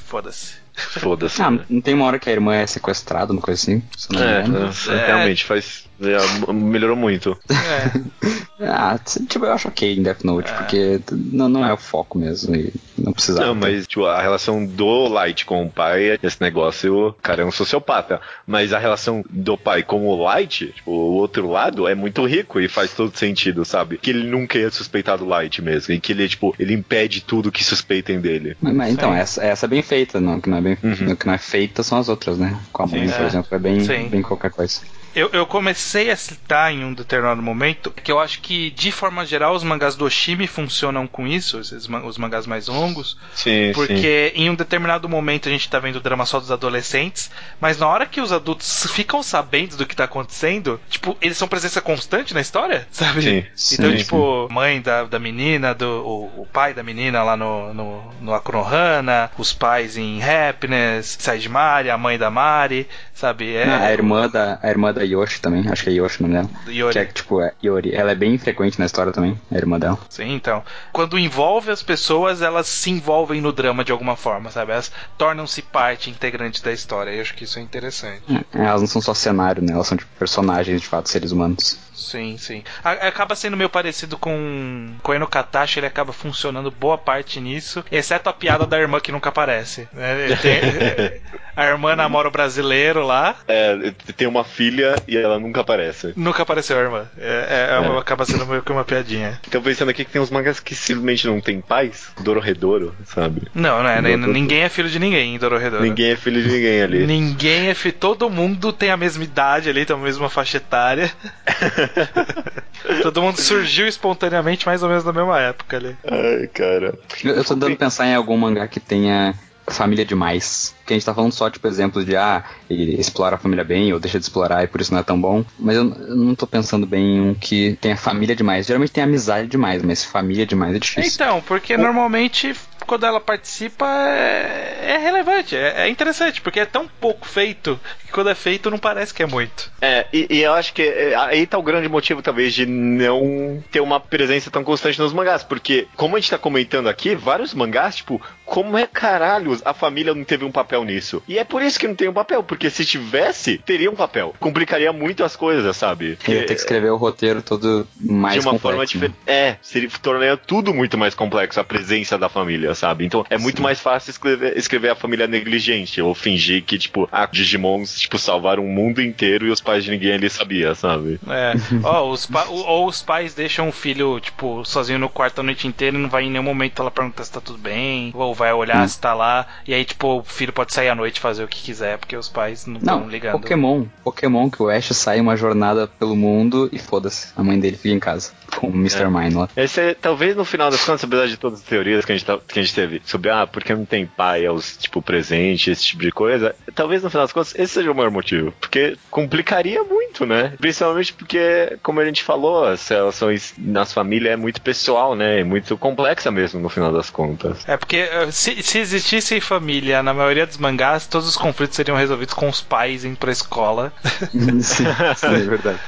foda-se. Foda-se. Ah, né? não tem uma hora que a irmã é sequestrada, uma coisa assim? É, engano. é, realmente faz. é, melhorou muito. É. Ah, tipo, eu acho ok em Death Note, porque não, não é o foco mesmo e não precisava. Não, ter. mas tipo, a relação do Light com o pai, esse negócio, o cara é um sociopata. Mas a relação do pai com o Light, tipo, o outro lado, é muito rico e faz todo sentido, sabe? Que ele nunca ia suspeitar do Light mesmo. E que ele, tipo, ele impede tudo que suspeitem dele. Mas, mas então, essa, essa é bem feita, não, que não é bem Uhum. o que não é feita são as outras, né? Com a mãe, Sim, por é. exemplo, é bem, Sim. bem qualquer coisa. Eu, eu comecei a citar em um determinado momento que eu acho que, de forma geral, os mangás do Oshimi funcionam com isso, esses, os mangás mais longos, Sim, porque em um determinado momento a gente tá vendo o drama só dos adolescentes, mas na hora que os adultos ficam sabendo do que tá acontecendo, tipo, eles são presença constante na história, sabe? Sim. Então, Sim, tipo, mãe da, da menina, do, o, o pai da menina lá no, no, no Akunohana, os pais em Happiness, Side Mari, a mãe da Mari, sabe? É, Ah, a irmã da a irmã da Yoshi também, acho que é Yoshi o nome dela. Yori. Que é tipo, é Yori. Ela é bem frequente na história também, a irmã dela. Sim, então. Quando envolve as pessoas, elas se envolvem no drama de alguma forma, sabe? Elas tornam-se parte integrante da história. Eu acho que isso é interessante. É, Elas não são só cenário, né? Elas são tipo personagens de fato, seres humanos. Sim, sim. Acaba sendo meio parecido com Eno Katashi, ele acaba funcionando boa parte nisso, exceto a piada da irmã que nunca aparece. né? A irmã namora o brasileiro lá, É, tem uma filha e ela nunca aparece. nunca apareceu a irmã. É, é- É. Acaba sendo meio que uma piadinha. Então pensando aqui que tem uns mangás que simplesmente não tem pais, Dororedoro, sabe? Não, não é, né? Ninguém é filho de ninguém em Dororedoro. Ninguém é filho de ninguém ali. Ninguém é fi... Todo mundo tem a mesma idade ali, tem a mesma faixa etária. Todo mundo surgiu espontaneamente mais ou menos na mesma época ali. Ai, cara. Eu, eu tô tentando pensar em algum mangá que tenha família demais. Porque a gente tá falando só, tipo, exemplos de, ah, ele explora a família bem ou deixa de explorar e por isso não é tão bom. Mas eu, eu não tô pensando bem em um que tenha família demais. Geralmente tem amizade demais, mas família demais é difícil. Então, porque normalmente quando ela participa é, é relevante, é, é interessante, porque é tão pouco feito que quando é feito não parece que é muito. É, e, e eu acho que é, aí tá o grande motivo, talvez, de não ter uma presença tão constante nos mangás. Porque, como a gente tá comentando aqui, vários mangás, tipo, como é caralho a família não teve um papel nisso? E é por isso que não tem um papel, porque se tivesse, teria um papel. Complicaria muito as coisas, sabe? Ele ia ter que escrever o roteiro todo mais de uma complexo, forma né? diferente. É, seria tornaria tudo muito mais complexo a presença da família, sabe? Então é muito mais fácil escrever, escrever a família negligente ou fingir que, tipo, a Digimons, tipo, salvaram o mundo inteiro e os pais de ninguém ali sabia, sabe? É. Ó, os ou os pais deixam o filho, tipo, sozinho no quarto a noite inteira e não vai em nenhum momento lá perguntar se tá tudo bem, ou vai olhar Hum. se tá lá, e aí, tipo, o filho pode sair à noite e fazer o que quiser, porque os pais não estão Não, ligando. Pokémon. Pokémon que o Ash sai uma jornada pelo mundo e foda-se. A mãe dele fica em casa. Com o Mr. É. Mine lá. Esse é, talvez no final das contas, apesar de todas as teorias que a gente, tá- que a gente teve sobre, ah, porque não tem pai aos, tipo, presente, esse tipo de coisa, talvez no final das contas esse seja o maior motivo. Porque complicaria muito, né? Principalmente porque, como a gente falou, as relações nas famílias é muito pessoal, né? É muito complexa mesmo no final das contas. É porque eh, se, se existisse família na maioria dos mangás, todos os conflitos seriam resolvidos com os pais indo pra escola. sim, sim, é verdade.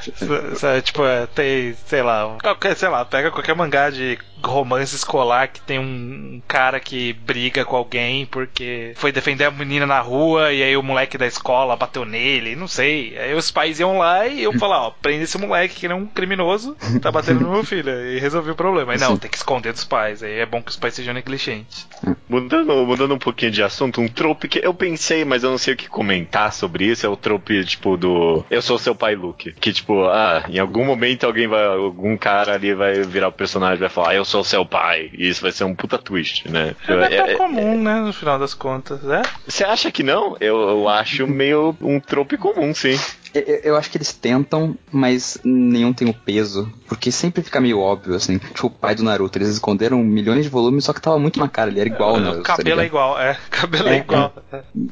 Tipo, é, tem, sei lá, qualquer, sei lá, pega qualquer mangá de romance escolar que tem um cara que briga com alguém porque foi defender a menina na rua e aí o moleque da escola bateu nele, não sei. Aí os pais iam lá e iam falar, ó, prende esse moleque que ele é um criminoso, tá batendo no meu filho. E resolveu o problema. Aí não, tem que esconder dos pais. Aí é bom que os pais sejam negligentes. Mudando, mudando um pouquinho de assunto, um trope que eu pensei, mas eu não sei o que comentar sobre isso, é o trope, tipo, do Eu sou seu pai, Luke. Que, tipo, ah, em algum momento alguém vai, algum cara ali vai virar o personagem e vai falar, ah, eu sou seu pai. E isso vai ser um puta twist, né? É É- é- comum, né, no final das contas, né? Você acha que não? Eu, eu acho meio um trope comum, sim. Eu, eu- acho que eles tentam, mas nenhum tem o peso. Porque sempre fica meio óbvio, assim. Tipo, o pai do Naruto, eles esconderam milhões de volumes, só que tava muito na cara, ele era igual, né? o cabelo é igual, é. Cabelo é, É, igual.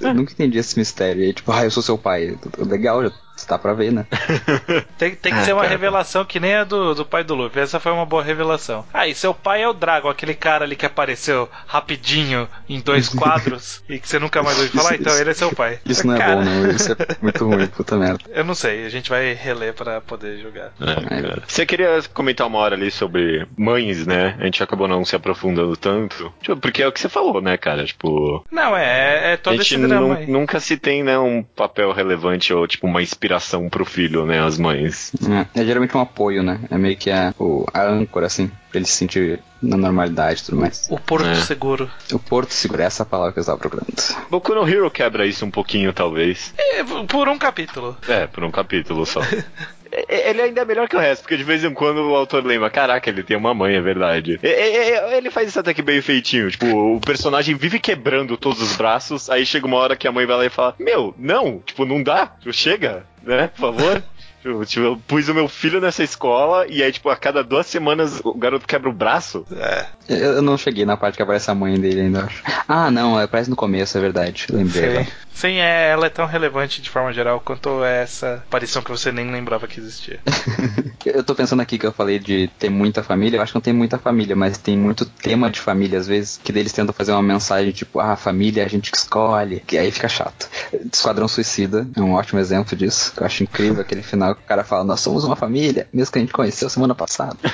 Eu nunca entendi esse mistério. E aí, tipo, ah, eu sou seu pai. Legal, já tá pra ver, né? Tem, tem que Ah, ser uma cara. revelação que nem a do, do pai do Luffy. Essa foi uma boa revelação. Ah, e seu pai é o Dragon, aquele cara ali que apareceu rapidinho em dois quadros e que você nunca mais ouviu falar, Isso- então isso- ele é seu pai. Isso não é Cara, bom, não. Isso é muito ruim, puta merda. Eu não sei, a gente vai reler pra poder jogar. É. Você queria comentar uma hora ali sobre mães, né? A gente acabou não se aprofundando tanto. Tipo, porque é o que você falou, né, cara? Tipo, Não, é, é a todo gente esse drama aí. nunca se tem, né, um papel relevante ou, tipo, uma inspiração pro filho, né, as mães. É, é geralmente um apoio, né? É meio que a, o, a âncora, assim, pra ele se sentir na normalidade e tudo mais. O Porto É. Seguro. O Porto Seguro, essa é a palavra que eu estava procurando. Boku no Hero quebra isso um pouquinho, talvez. É, por um capítulo. É, por um capítulo só. É, Ele ainda é melhor que o resto, porque de vez em quando o autor lembra, caraca, ele tem uma mãe, é verdade. Ele faz isso até que bem feitinho. Tipo, o personagem vive quebrando todos os braços, aí chega uma hora que a mãe vai lá e fala, meu, não, tipo, não dá, Tipo, chega, né, por favor. Tipo, tipo, eu pus o meu filho nessa escola e aí, tipo, a cada duas semanas o garoto quebra o braço. É, Eu, eu não cheguei na parte que aparece a mãe dele ainda, acho. Ah, não, aparece no começo, é verdade. Lembrei. sim. Sim, é, ela é tão relevante de forma geral quanto essa aparição que você nem lembrava que existia. Eu tô pensando aqui que eu falei de ter muita família, eu acho que não tem muita família, mas tem muito tema de família, às vezes, que eles tentam fazer uma mensagem tipo, ah, família é a gente que escolhe, que aí fica chato. Esquadrão Suicida é um ótimo exemplo disso, eu acho incrível aquele final que o cara fala, nós somos uma família, mesmo que a gente conheceu semana passada.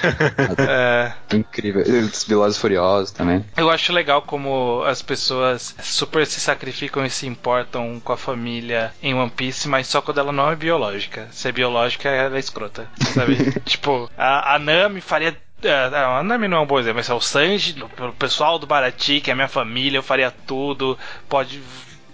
É, incrível. E Os Velozes Furiosos também. Eu acho legal como as pessoas super se sacrificam e se importam com a família em One Piece, mas só quando ela não é biológica. Se é biológica, ela é escrota. Sabe? tipo, a, a Nami faria. é, não, a Nami não é um bom exemplo, mas é o Sanji, o pessoal do Barati, que é minha família, eu faria tudo, pode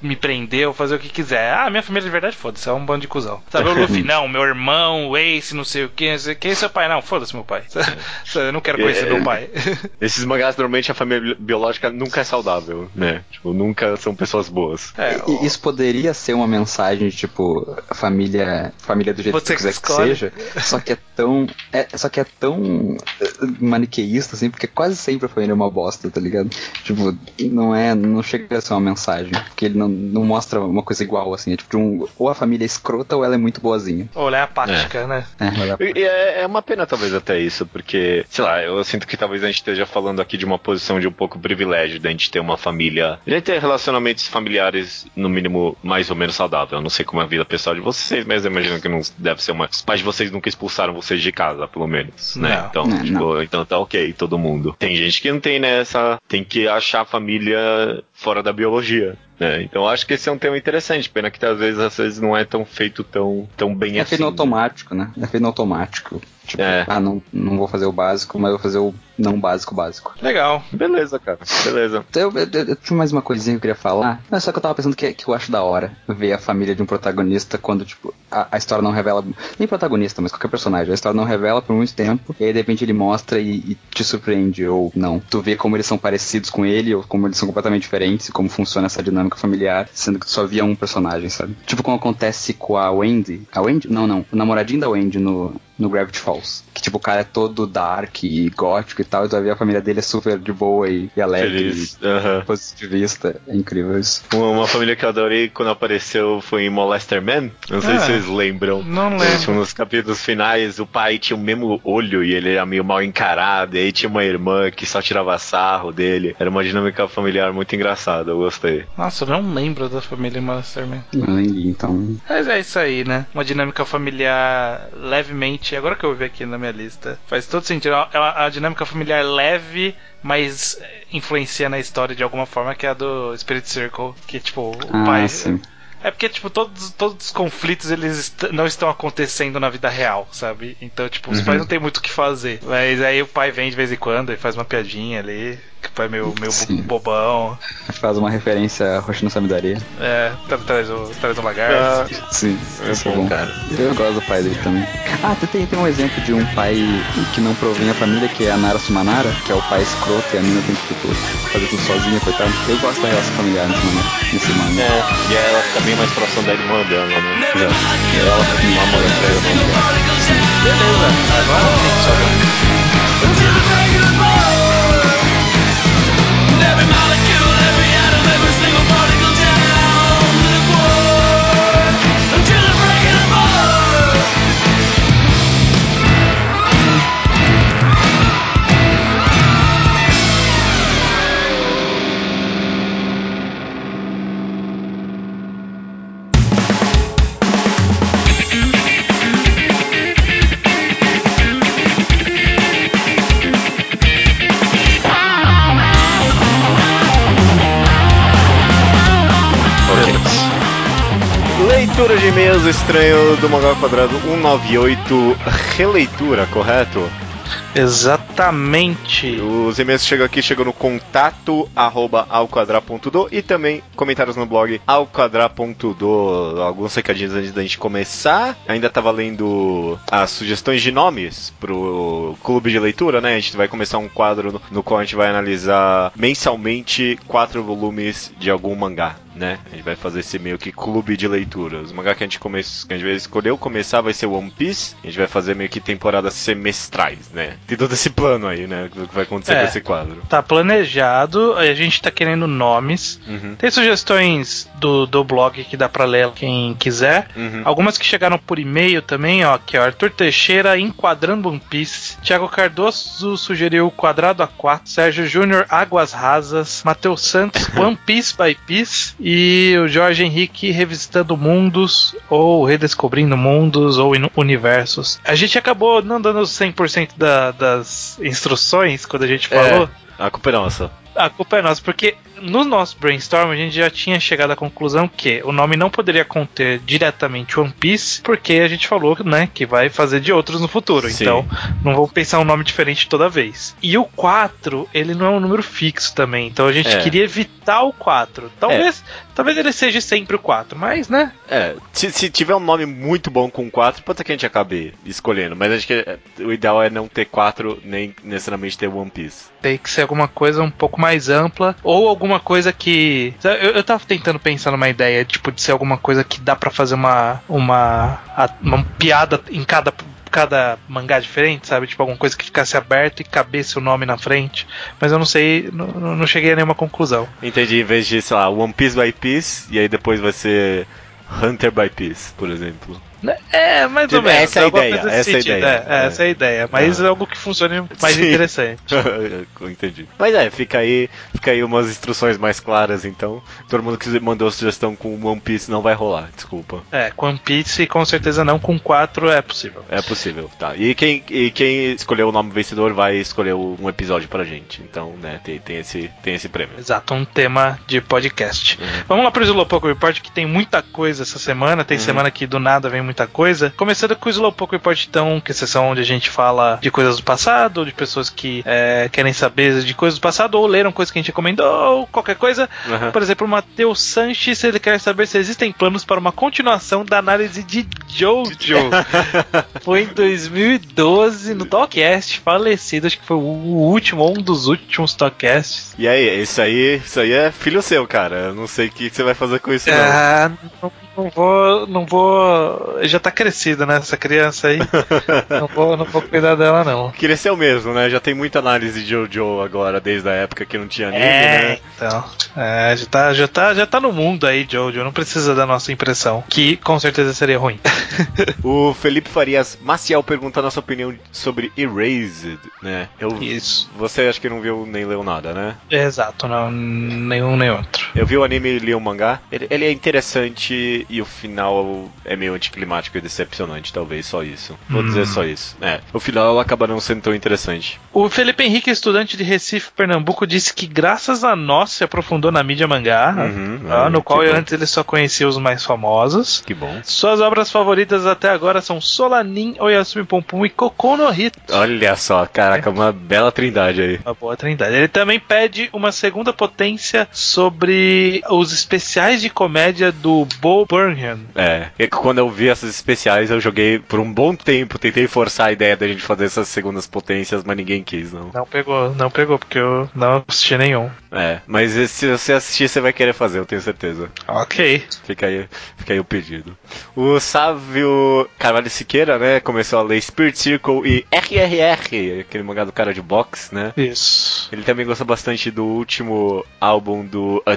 me prender ou fazer o que quiser. Ah, minha família de verdade, foda-se, é um bando de cuzão. Sabe, o Luffy, não, meu irmão, o Ace, não sei o que, não sei o que, seu pai, não, foda-se meu pai. Eu não quero conhecer É. meu pai. Esses mangás, normalmente, a família biológica nunca é saudável, né? Tipo, nunca são pessoas boas. É, E- Isso poderia ser uma mensagem, tipo, família, família do jeito Você que quiser que seja. Só que é tão. É, só que é tão eh, maniqueísta, assim, porque quase sempre a família é uma bosta, tá ligado? Tipo, não é. Não chega a ser uma mensagem. Porque ele não, não, não mostra uma coisa igual, assim. É tipo de um, ou a família é escrota ou ela é muito boazinha. Ou ela é apática, né? É, E é, é uma pena, talvez, até isso, porque, sei lá, eu sinto que talvez a gente esteja falando aqui de uma posição de um pouco privilégio, da gente ter uma família. A gente ter relacionamentos familiares, no mínimo, mais ou menos saudável. Eu não sei como é a vida pessoal de vocês, mas eu imagino que não deve ser uma. Os pais de vocês nunca expulsaram vocês de casa, pelo menos, né? Não. Então, Não, tipo, então tá ok, todo mundo. Tem gente que não tem nessa. Tem que achar a família fora da biologia. né? então acho que esse é um tema interessante. Pena que às vezes, às vezes não é tão feito tão, tão bem É assim. feito no automático, né? É feito automático. Tipo, É. ah, não, não vou fazer o básico, mas vou fazer o não básico básico. Legal. Beleza, cara. Beleza. Então, eu, eu- eu tinha mais uma coisinha que eu queria falar. Não, só que eu tava pensando que, que eu acho da hora ver a família de um protagonista quando, tipo, a, a história não revela. Nem protagonista, mas qualquer personagem. A história não revela por muito tempo. E aí, de repente, ele mostra e, e te surpreende. Ou não. Tu vê como eles são parecidos com ele, ou como eles são completamente diferentes, e como funciona essa dinâmica familiar, sendo que tu só via um personagem, sabe? Tipo como acontece com a Wendy. A Wendy? Não, não. O namoradinho da Wendy no, no Gravity Falls. Que, tipo, o cara é todo dark e gótico e tal, e tu vai ver a família dele é super de boa e, e alegre Feliz. E positivista. É incrível isso. Uma, uma família que eu adorei quando apareceu foi em Molester Man. Não sei Ah, se vocês lembram. não Tipo, lembro. nos capítulos finais, o pai tinha o mesmo olho e ele era meio mal encarado. E aí tinha uma irmã que só tirava sarro dele. Era uma dinâmica familiar muito engraçada, eu gostei. Nossa, eu não lembro da família. Eu nem li, então. Mas é isso aí, né? Uma dinâmica familiar levemente. Agora que eu vi aqui na minha lista, faz todo sentido. É a dinâmica familiar leve, mas influencia na história de alguma forma, que é a do Spirit Circle. Que, tipo, o Ah, pai. sim. É porque, tipo, todos, todos os conflitos eles est- não estão acontecendo na vida real, sabe? Então, tipo, os Uhum. pais não tem muito o que fazer. Mas aí o pai vem de vez em quando e faz uma piadinha ali. Que é meio, meio Sim. bobão. Faz uma referência a Roshino Samidaria. É, tra- traz o, traz o lagarto. Sim, É isso é bom, cara. Eu gosto do pai dele também. Ah, tem, tem um exemplo de um pai que não provém a família, que é a Nara Sumanara, que é o pai escroto e a mina tem que, tipo, fazer tudo sozinha, coitado. Eu gosto da relação familiar nesse manga. É, e ela fica bem mais próxima da irmã dela, né? Já. E ela continua morando pra irmã dela. Beleza, agora tem que só Leitura de e-mails estranho do Mangá Quadrado 198, releitura, correto? Exatamente. Os e-mails chegam aqui, chegam no contato arroba alquadra.do e também comentários no blog alquadra.do. Alguns recadinhos antes da gente começar. Ainda tava lendo as sugestões de nomes pro clube de leitura, né? A gente vai começar um quadro no, qual a gente vai analisar mensalmente quatro volumes de algum mangá. Né? A gente vai fazer esse meio que clube de leitura. Os mangá que a gente, come... que a gente vai escolher começar vai ser One Piece. A gente vai fazer meio que temporadas semestrais, né? Tem todo esse plano aí, né? Do que vai acontecer É. com esse quadro. Tá planejado, a gente tá querendo nomes. Uhum. Tem sugestões do, do blog que dá pra ler quem quiser. Uhum. Algumas que chegaram por e-mail também, ó, que é o Arthur Teixeira enquadrando One Piece. Thiago Cardoso sugeriu Quadrado A4. Sérgio Júnior Águas Rasas. Matheus Santos One Piece by Piece. E o Jorge Henrique revisitando mundos, ou redescobrindo mundos, ou universos. A gente acabou não dando 100% da, das instruções quando a gente falou. A culpa é nossa. A culpa é nossa, porque no nosso brainstorm a gente já tinha chegado à conclusão que o nome não poderia conter diretamente One Piece, porque a gente falou, né, que vai fazer de outros no futuro. Sim. Então, não vou pensar um nome diferente toda vez. E o 4, ele não é um número fixo também, então a gente É. queria evitar o 4. Talvez, talvez ele seja sempre o 4, mas, né? É, se, se tiver um nome muito bom com 4, pode ser que a gente acabe escolhendo. Mas acho que é, o ideal é não ter 4, nem necessariamente ter One Piece. Tem que ser alguma coisa um pouco mais ampla, ou alguma coisa que. Eu, eu tava tentando pensar numa ideia, tipo, de ser alguma coisa que dá pra fazer uma. uma, uma piada em cada cada mangá diferente, sabe? Tipo, alguma coisa que ficasse aberto e cabesse o nome na frente. Mas eu não sei, não, não cheguei a nenhuma conclusão. Entendi, em vez de, sei lá, One Piece by Piece, e aí depois vai ser Hunter by Piece, por exemplo. É, mais ou Essa menos. é a ideia, essa é a sentido, ideia, É, é, essa é a ideia. Mas Ah. é algo que funcione mais Sim. interessante. Entendi. Mas é, fica aí, fica aí umas instruções mais claras, então. Todo mundo que mandou sugestão com One Piece não vai rolar, desculpa. É, com One Piece com certeza não, com 4 é possível. É possível, tá. E quem, e quem escolher o nome vencedor vai escolher um episódio pra gente. Então, né, tem, tem, esse, tem esse prêmio. Exato, um tema de podcast. Uhum. Vamos lá pro Slowpoke Report, que tem muita coisa essa semana. Tem semana que do nada vem muita coisa. Começando com o Slowpoke Report, então, que é a sessão onde a gente fala de coisas do passado, ou de pessoas que é, querem saber de coisas do passado, ou leram coisas que a gente recomendou, ou qualquer coisa. Aham. Por exemplo, o Matheus Sanches, ele quer saber se existem planos para uma continuação da análise de Jojo. Foi em 2012, no Talkcast, falecido, acho que foi o último, ou um dos últimos Talkcasts. E aí, isso aí, isso aí é filho seu, cara. Eu não sei o que que você vai fazer com isso, não. Ah, não, não vou, não vou. Já tá crescida, né? Essa criança aí. não, vou, não vou cuidar dela, não. Cresceu mesmo, né? Já tem muita análise de Jojo agora, desde a época que não tinha anime, É, né? então. É, já tá, já, tá, já tá no mundo aí, Jojo. Não precisa da nossa impressão. Que com certeza seria ruim. O Felipe Farias Maciel pergunta a nossa opinião sobre Erased, né? Eu, Isso. Você acha que não viu nem leu nada, né? Exato, não. Nenhum nem outro. Eu vi o anime e li o mangá. Ele, ele é interessante e o final é meio anticlimático e decepcionante, talvez, só isso. Vou Hum. dizer só isso. É, o final acaba não sendo tão interessante. O Felipe Henrique, estudante de Recife, Pernambuco, disse que graças a nós se aprofundou na mídia mangá, Uhum, ah, ah, no qual bom. antes ele só conhecia os mais famosos. Que bom. Suas obras favoritas até agora são Solanin, Oyasumi Pompom e Kokou no Hito. Olha só, caraca, uma bela trindade aí. Uma boa trindade. Ele também pede uma segunda potência sobre os especiais de comédia do Bo Burnham. É, e quando eu vi essas especiais, eu joguei por um bom tempo, tentei forçar a ideia da gente fazer essas segundas potências, mas ninguém quis, não. Não pegou, não pegou, porque eu não assisti nenhum. É, mas se você assistir, você vai querer fazer, eu tenho certeza. Ok. Fica aí, fica aí o pedido. O Sávio Carvalho Siqueira, né, começou a ler Spirit Circle e RRR, aquele mangá do cara de box, né? Isso. Ele também gostou bastante do último álbum do A,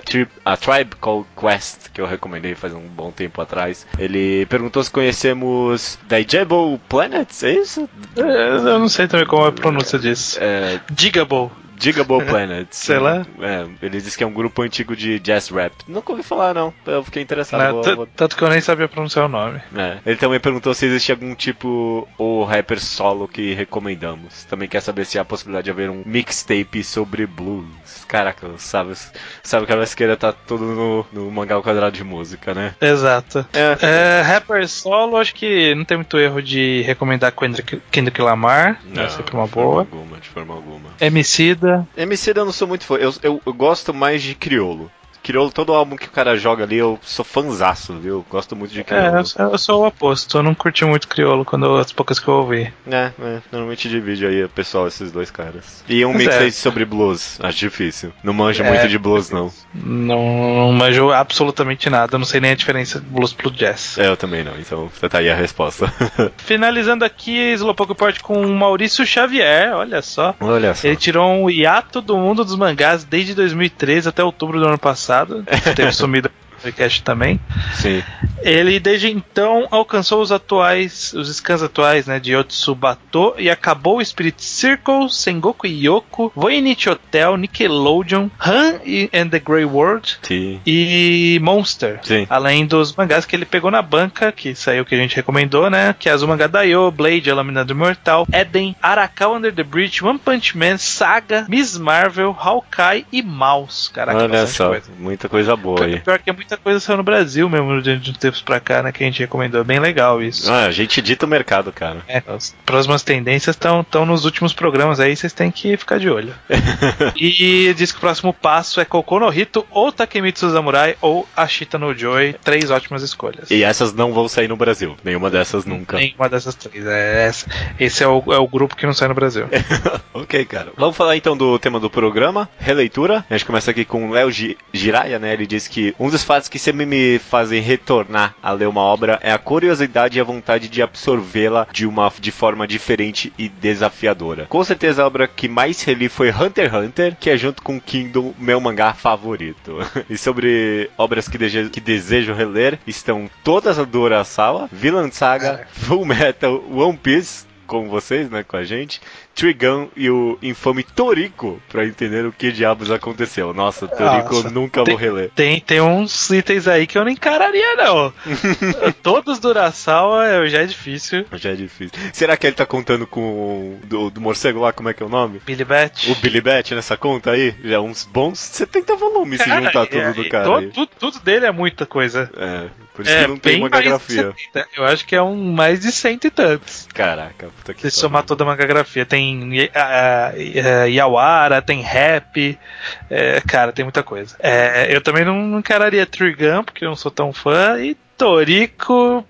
A Tribe Called Quest, que eu recomendei faz um bom tempo atrás. Ele perguntou se conhecemos Digable Planets, é isso? É, Eu não sei também como é a pronúncia disso. É, Digable. Digable Planets. Sei lá. É, ele disse que é um grupo antigo de jazz rap. Nunca ouvi falar, não. Eu fiquei interessado. Né? vou- Tanto que eu nem sabia pronunciar o nome. É. Ele também perguntou se existe algum tipo ou rapper solo que recomendamos. Também quer saber se há a possibilidade de haver um mixtape sobre blues. Caraca, sabe, sabe que a Vesqueira tá todo no, no mangá ao quadrado de música, né? Exato. É. É, rapper solo, acho que não tem muito erro de recomendar Kendrick, Kendrick Lamar. é sempre uma de forma boa. alguma, de forma alguma. Emicida. MC eu não sou muito fã. Eu, eu, eu gosto mais de Criolo. Criolo, todo álbum que o cara joga ali, eu sou fanzaço, viu? Gosto muito de É, Criolo. eu sou, eu sou o oposto. Eu não curti muito crioulo quando as poucas que eu ouvi. É, é, normalmente divide aí o pessoal, esses dois caras. E um mix é. aí sobre blues, acho difícil. Não manjo É. muito de blues, não. Não, não manjo absolutamente nada. Eu não sei nem a diferença de blues pro jazz. É, eu também não, então tá aí a resposta. Finalizando aqui, Slowpoke Report com o Maurício Xavier. Olha só. Olha só. Ele tirou um hiato do mundo dos mangás desde 2013 até outubro do ano passado. Teve sumido no podcast também. Sim. Ele desde então alcançou os atuais, os scans atuais, né, de Yotsubato e acabou o Spirit Circle, Sengoku Yoko, Voynich Hotel, Nickelodeon, Han e- and the Grey World Sim. e Monster. Sim. Além dos mangás que ele pegou na banca, que saiu que a gente recomendou, né? Que é Azuma Daioh, Blade, A Lâmina do Imortal, Eden, Arakawa Under the Bridge, One Punch Man, Saga, Miss Marvel, Hawkeye e Mouse. Caraca, Olha só, coisa. muita coisa boa aí. Pior que é muita coisa saiu no Brasil mesmo de de uns tempos pra cá, né? Que a gente recomendou. É bem legal isso. Ah, a gente dita o mercado, cara. É, as próximas tendências estão nos últimos programas aí, vocês têm que ficar de olho. e diz que o próximo passo é Kokou no Hito, ou Takemitsu Samurai, ou Ashita no Joy. Três ótimas escolhas. E essas não vão sair no Brasil. Nenhuma dessas nunca. Nenhuma dessas três. É, esse é o, é o grupo que não sai no Brasil. ok, cara. Vamos falar então do tema do programa, releitura. A gente começa aqui com o Léo Gi- Jiraya, né? Ele diz que um dos fatos que sempre me fazem retornar ensinar a ler uma obra é a curiosidade e a vontade de absorvê-la de uma de forma diferente e desafiadora. Com certeza a obra que mais reli foi Hunter x Hunter, que é junto com Kingdom meu mangá favorito. e sobre obras que, desejo, que desejo reler estão todas a do Urasawa, Villain Saga, Full Metal, One Piece, com vocês, né, com a gente, Trigun e o infame Toriko, pra entender o que diabos aconteceu. Nossa, Toriko Nossa, eu nunca tem- vou reler. Tem, tem uns itens aí que eu não encararia, não. Todos do é- já é difícil. Já é difícil. Será que ele tá contando com o do, do morcego lá, como é que é o nome? Billy Bat. O Billy Bat nessa conta aí? Já é uns bons 70 volumes se juntar tudo é, do cara. tudo, tudo dele é muita coisa. É, por isso É, que não tem mangagrafia. 70. Eu acho que é um mais de cento e tantos. Caraca, puta que Se somar toda a mangagrafia. Tem ah, ah, Yawara, tem Rap. é, cara, tem muita coisa. É, eu também não encararia Trigun, porque eu não sou tão fã. E Toriko.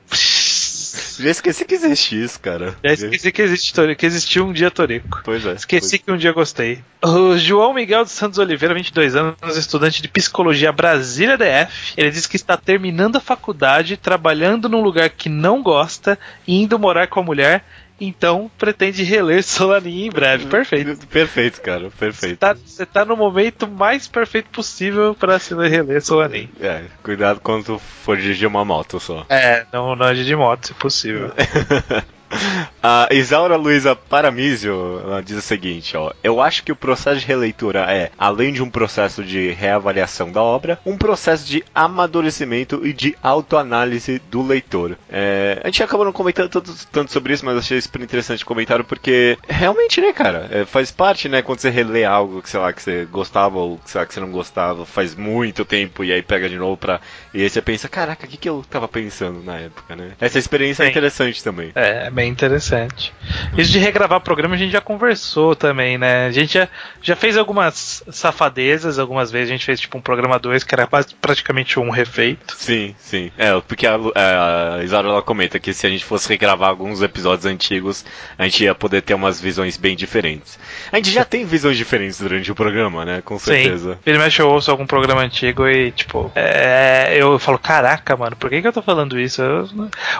Já esqueci que existe isso, cara. Já esqueci que existe Toriko, que existiu um dia Toriko. Pois é. Esqueci que um dia gostei. O João Miguel dos Santos Oliveira, 22 anos, estudante de psicologia Brasília DF. Ele diz que está terminando a faculdade, trabalhando num lugar que não gosta e indo morar com a mulher. Então pretende reler Solanin em breve. Perfeito. Perfeito, cara. Perfeito. tá, você tá no momento mais perfeito possível para se reler Solanin. É, cuidado quando for dirigir uma moto só. É, não, não ande de moto, se possível. A Isaura Luiza Paramísio diz o seguinte, ó. Eu acho que o processo de releitura é, além de um processo de reavaliação da obra, um processo de amadurecimento e de autoanálise do leitor. É, a gente acabou não comentando tanto, tanto sobre isso, mas achei super interessante o comentário, porque realmente, né, cara, é, faz parte, né, quando você relê algo que, sei lá, que você gostava ou sei lá, que você não gostava faz muito tempo e aí pega de novo pra. E aí você pensa, caraca, o que, que eu tava pensando na época, né? Essa experiência é Sim. interessante também. É, é bem interessante. Isso de regravar programa a gente já conversou também, né? A gente já, já fez algumas safadezas, algumas vezes a gente fez tipo um programa 2 que era quase- praticamente um refeito. Sim, sim. É, porque a, Lu- a Isara ela comenta que se a gente fosse regravar alguns episódios antigos, a gente ia poder ter umas visões bem diferentes. A gente já tem visões diferentes durante o programa, né? Com certeza. Sim. Ele mexe eu ouço algum programa antigo e, tipo, é, eu falo, caraca, mano, por que, que eu tô falando isso? Eu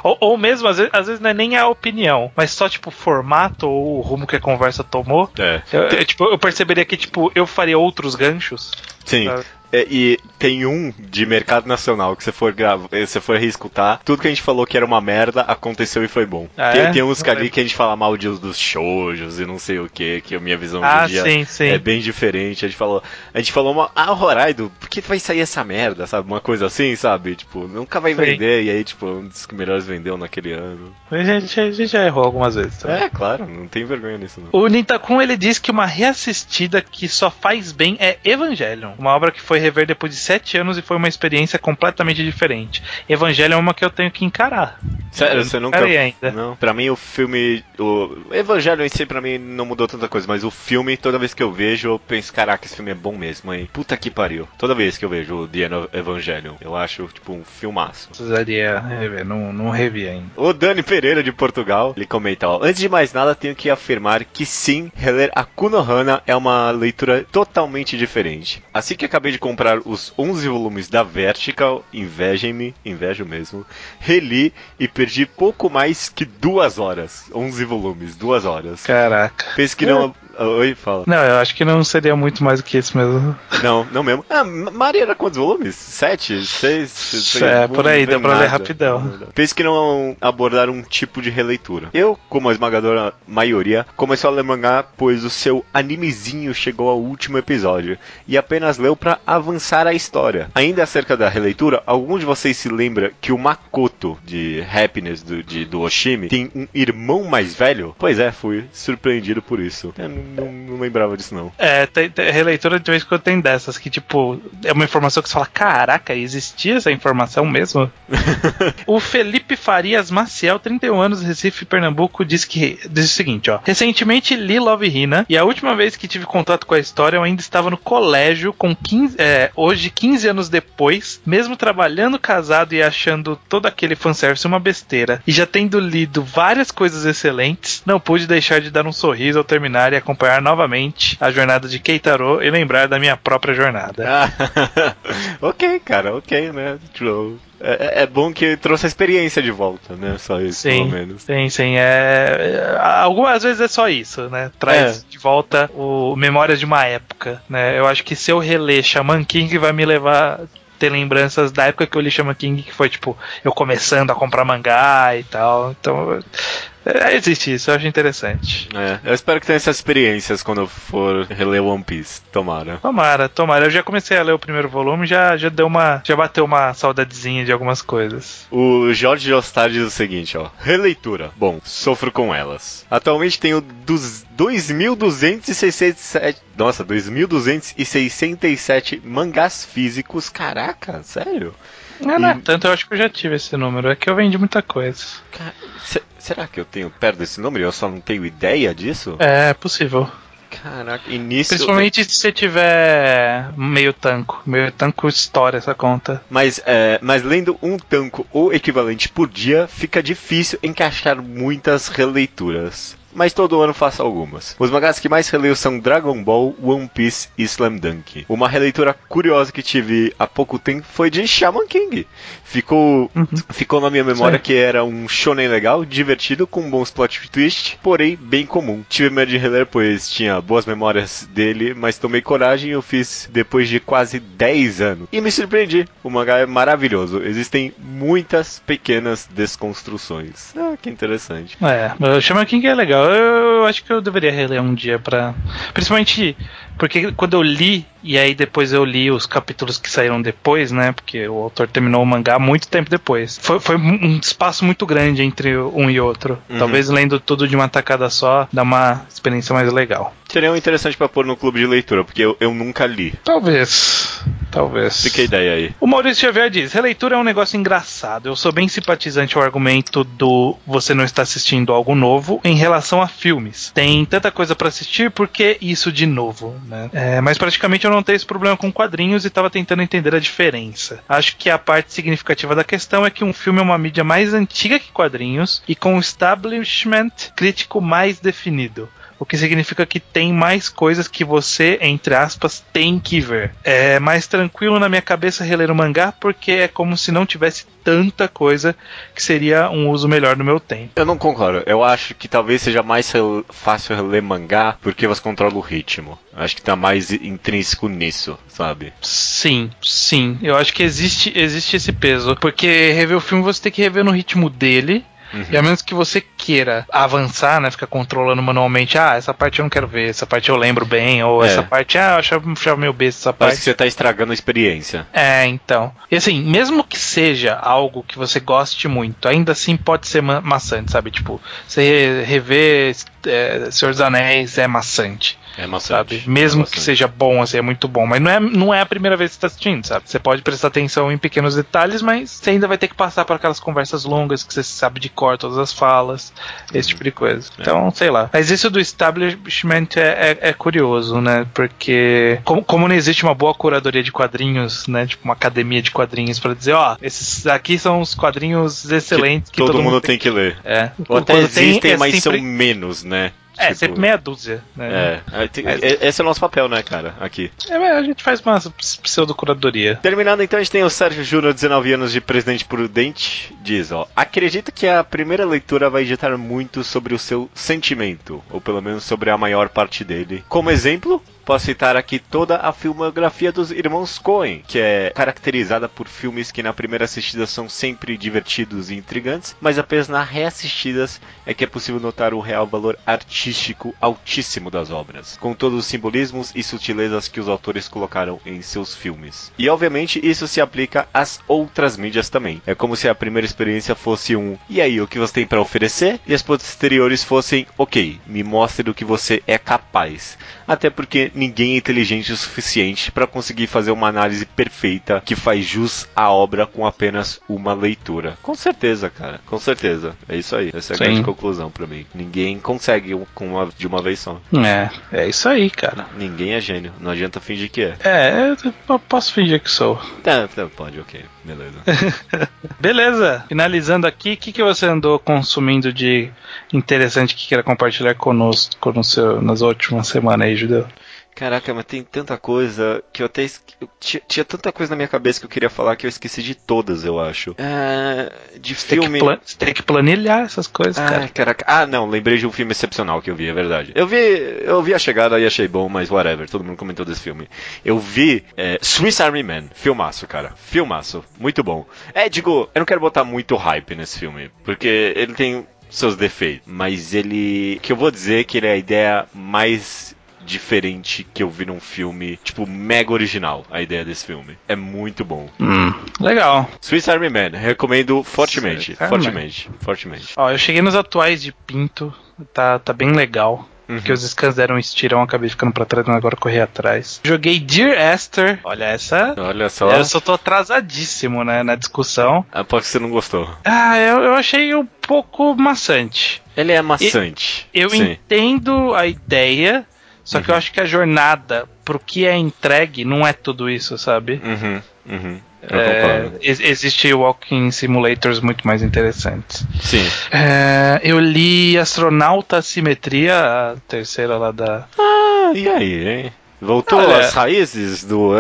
ou, ou mesmo, às vezes, às vezes não é nem a opinião, mas só, tipo, formato ou o rumo que a conversa tomou. É. Eu, eu, tipo, eu perceberia que, tipo, eu faria outros ganchos. Sim. sabe? É, e tem um de mercado nacional que você for gravar, você for reescutar, tudo que a gente falou que era uma merda aconteceu e foi bom. Ah, tem, é? tem uns Não que ali que a gente fala mal de, dos shoujos e não sei o que, que a minha visão Ah, de dia sim, sim. é bem diferente. A gente falou, a gente falou uma, ah, Horaido, por que vai sair essa merda, sabe? Uma coisa assim, sabe? Tipo, nunca vai Sim. vender e aí tipo, um dos que melhores vendeu naquele ano. A gente, a gente já errou algumas vezes. também. É, claro, não tem vergonha nisso não. O Nintakun ele diz que uma reassistida que só faz bem é Evangelion, uma obra que foi rever depois de sete anos e foi uma experiência completamente diferente. Evangelion é uma que eu tenho que encarar. Sério, você nunca. ainda. Não. Pra mim, o filme. O Evangelho em si, pra mim, não mudou tanta coisa. Mas o filme, toda vez que eu vejo, eu penso: caraca, esse filme é bom mesmo, hein? Puta que pariu. Toda vez que eu vejo o The Evangelion, eu acho, tipo, um filmaço. Precisaria rever, não, não revi ainda. O Dani Pereira de Portugal, ele comenta, ó, antes de mais nada, tenho que afirmar que sim, reler Akunohana é uma leitura totalmente diferente. Assim que acabei de comprar os 11 volumes da Vertical, invejem-me, invejo mesmo, reli e perdi pouco mais que duas horas. 11 volumes, duas horas. Caraca. Penso que não... Oi, fala. Não, eu acho que não seria muito mais do que isso mesmo. Não, não mesmo. Ah, Ma- Maria era quantos volumes? Sete? Seis? Sei É, por aí, dá pra ler nada. rapidão. Penso que não abordar um tipo de releitura. Eu, como a esmagadora maioria, comecei a ler mangá pois o seu animezinho chegou ao último episódio e apenas leu pra avançar a história. Ainda acerca da releitura, algum de vocês se lembra que o Makoto de Happiness do, de, do Oshimi tem um irmão mais velho? Pois é, fui surpreendido por isso. Eu não, não- não lembrava disso não. É, tem, tem- releitura de vez em quando tem dessas, que tipo, é uma informação que você fala, caraca, existia essa informação mesmo? o Felipe Farias Maciel, 31 anos, Recife, Pernambuco, diz que diz o seguinte, ó. Recentemente li Love Hina e a última vez que tive contato com a história eu ainda estava no colégio com 15, é, hoje 15 anos depois, mesmo trabalhando casado e achando todo aquele fanservice uma besteira e já tendo lido várias coisas excelentes, não pude deixar de dar um sorriso ao terminar e acompanhar novamente a jornada de Keitaro e lembrar da minha própria jornada. Ah, ok, cara, ok, né? Tipo, É, é bom que trouxe a experiência de volta, né? Só isso, pelo Sim, menos. sim, sim. É, é, algumas vezes é só isso, né? Traz É. de volta o memórias de uma época, né? Eu acho que se eu reler Shaman King vai me levar a ter lembranças da época que eu li Shaman King, que foi tipo eu começando a comprar mangá e tal. Então, é, existe isso, eu acho interessante. É, eu espero que tenha essas experiências quando eu for reler One Piece. Tomara. Tomara, tomara. Eu já comecei a ler o primeiro volume, já já deu uma, já bateu uma saudadezinha de algumas coisas. O Jorge Jostar diz o seguinte, ó. Releitura. Bom, sofro com elas. Atualmente tenho dos 2.267... Nossa, 2.267 mangás físicos. Caraca, sério? Não, não é E- tanto, eu acho que eu já tive esse número. É que eu vendi muita coisa. Será que eu tenho perto desse número e eu só não tenho ideia disso? É possível. Caraca, início... Principalmente se você tiver meio tanco. Meio tanco estoura essa conta. Mas, é, mas lendo um tanco ou equivalente por dia, fica difícil encaixar muitas releituras. Mas todo ano faço algumas. Os mangás que mais releio são Dragon Ball, One Piece e Slam Dunk. Uma releitura curiosa que tive há pouco tempo foi de Shaman King. Ficou, ficou na minha memória Sim. que era um shonen legal, divertido, com bons plot twist, porém bem comum. Tive medo de reler, pois tinha boas memórias dele, mas tomei coragem e eu fiz depois de quase 10 anos. E me surpreendi. O mangá é maravilhoso. Existem muitas pequenas desconstruções. Ah, que interessante. É, o Shaman King é legal. Eu, eu acho que eu deveria reler um dia pra. Principalmente porque quando eu li, e aí depois eu li os capítulos que saíram depois, né? Porque o autor terminou o mangá muito tempo depois. Foi, foi um espaço muito grande entre um e outro. Uhum. Talvez lendo tudo de uma tacada só dá uma experiência mais legal. Seria um interessante pra pôr no clube de leitura, porque eu, eu nunca li. Talvez. Talvez. Fica a ideia aí. O Maurício Xavier diz: releitura é um negócio engraçado. Eu sou bem simpatizante ao argumento do você não está assistindo algo novo em relação a filmes. Tem tanta coisa pra assistir, por que isso de novo? Né? É, mas praticamente eu não tenho esse problema com quadrinhos e estava tentando entender a diferença. Acho que a parte significativa da questão é que um filme é uma mídia mais antiga que quadrinhos e com um establishment crítico mais definido. O que significa que tem mais coisas que você, entre aspas, tem que ver. É mais tranquilo na minha cabeça reler o mangá porque é como se não tivesse tanta coisa que seria um uso melhor do meu tempo. Eu não concordo. Eu acho que talvez seja mais fácil reler mangá porque você controla o ritmo. Acho que tá mais intrínseco nisso, sabe? Sim, sim. Eu acho que existe, existe esse peso. Porque rever o filme você tem que rever no ritmo dele. E a menos que você queira avançar, né? Ficar controlando manualmente, ah, essa parte eu não quero ver, essa parte eu lembro bem, ou É. essa parte, ah, eu achava, achava meio besta essa Parece parte. que você tá estragando a experiência. É, então. E assim, mesmo que seja algo que você goste muito, ainda assim pode ser ma maçante, sabe? Tipo, você rever é, Senhor dos Anéis é maçante, É maçante. sabe? Mesmo É que seja bom, assim, é muito bom. Mas não é, não é a primeira vez que você tá assistindo, sabe? Você pode prestar atenção em pequenos detalhes, mas você ainda vai ter que passar por aquelas conversas longas que você sabe de cor todas as falas, esse tipo de coisa. Então, sei lá. Mas isso do establishment é, é- é curioso, né? Porque como, como não existe uma boa curadoria de quadrinhos, né? Tipo uma academia de quadrinhos pra dizer, ó, esses aqui são os quadrinhos excelentes que, todo, mundo tem que ler. É. Ou até Quando tem, existem, é mas sempre- são menos, né? É, Tipo, sempre meia dúzia, né? É, é, esse é o nosso papel, né, cara? Aqui. É, a gente faz uma pseudo-curadoria. Terminando, então, a gente tem o Sérgio Júnior, 19 anos de Presidente Prudente, diz, ó, acredito que a primeira leitura vai ditar muito sobre o seu sentimento, ou pelo menos sobre a maior parte dele. Como exemplo, posso citar aqui toda a filmografia dos irmãos Coen, que é caracterizada por filmes que na primeira assistida são sempre divertidos e intrigantes, mas apenas na reassistidas é que é possível notar o real valor artístico altíssimo das obras, com todos os simbolismos e sutilezas que os autores colocaram em seus filmes. E obviamente isso se aplica às outras mídias também. É como se a primeira experiência fosse um e aí, o que você tem para oferecer? E as posteriores fossem ok, me mostre do que você é capaz. Até porque ninguém é inteligente o suficiente pra conseguir fazer uma análise perfeita que faz jus à obra com apenas uma leitura. Com certeza, cara. Com certeza. É isso aí. Essa é a Sim. grande conclusão pra mim. Ninguém consegue com uma, de uma vez só. É, é isso aí, cara. Ninguém é gênio. Não adianta fingir que é. É, eu posso fingir que sou. Tá, tá, pode, ok. Beleza. Beleza, finalizando aqui, o que, que você andou consumindo de interessante que queira compartilhar conosco no seu, nas últimas semanas aí, Judeu? Caraca, mas tem tanta coisa que eu até. esque- eu tinha, tinha tanta coisa na minha cabeça que eu queria falar que eu esqueci de todas, eu acho. É, de Tem que, filme. plan- você tem que planilhar essas coisas, Ah, cara. caraca. Ah, não, lembrei de um filme excepcional que eu vi, é verdade. Eu vi, eu vi a chegada e achei bom, mas whatever, todo mundo comentou desse filme. Eu vi é, Swiss Army Man, filmaço, cara. Filmaço, muito bom. É, digo, eu não quero botar muito hype nesse filme, porque ele tem seus defeitos, mas ele. que eu vou dizer que ele é a ideia mais diferente que eu vi num filme, tipo, mega original, a ideia desse filme. É muito bom. Hum, legal. Swiss Army Man, recomendo fortemente, fortemente, fortemente. Ó, eu cheguei nos atuais de Pinto, tá, tá bem legal. Uhum. Porque os scans deram um estirão, acabei ficando pra trás, mas agora corri atrás. Joguei Dear Esther. Olha essa. Olha só. Eu só tô atrasadíssimo, né, na discussão. Aposto que você não gostou. Ah, eu, eu achei um pouco maçante. Ele é maçante. Eu Sim. entendo a ideia, só que eu acho que a jornada pro que é entregue não é tudo isso, sabe? Uhum, uhum. É, existe walking simulators muito mais interessantes. Sim. É, eu li Astronauta Simetria, a terceira lá da. Ah, e aí, hein? Voltou Olha- às raízes do.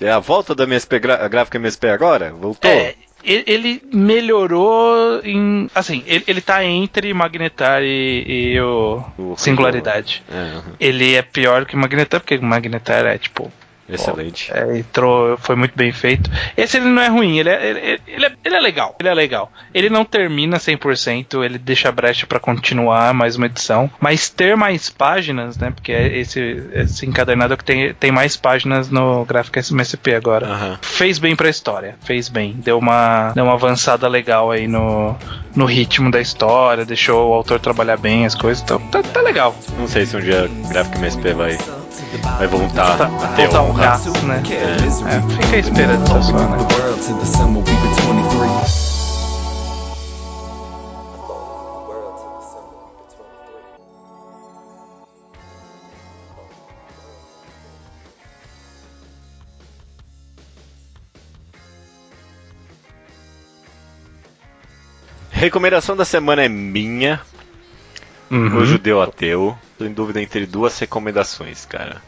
É, a volta da MSP gra- a gráfica MSP agora? Voltou? É, ele melhorou em. Assim, ele, ele tá entre Magnetar e, e o, O Singularidade. É, uhum. Ele é pior que Magnetar, porque Magnetar é tipo. Excelente. É, entrou, foi muito bem feito. Esse ele não é ruim, ele é, ele, ele é, ele é legal. Ele é legal. Ele não termina 100%, ele deixa brecha pra continuar mais uma edição. Mas ter mais páginas, né? Porque é esse, esse encadernado que tem, tem mais páginas no gráfico MSP agora. Aham. Fez bem pra história, fez bem. Deu uma, deu uma avançada legal aí no, no ritmo da história, deixou o autor trabalhar bem as coisas. Então tá, tá legal. Não sei se um dia a gráfica MSP vai, vai voltar Tá, a ter voltar honra. gasto, né? É, fica a espera disso só, né? The world to the summer, we were 23. Recomendação da semana é minha, Uhum. o judeu ateu. Tô em dúvida entre duas recomendações, cara.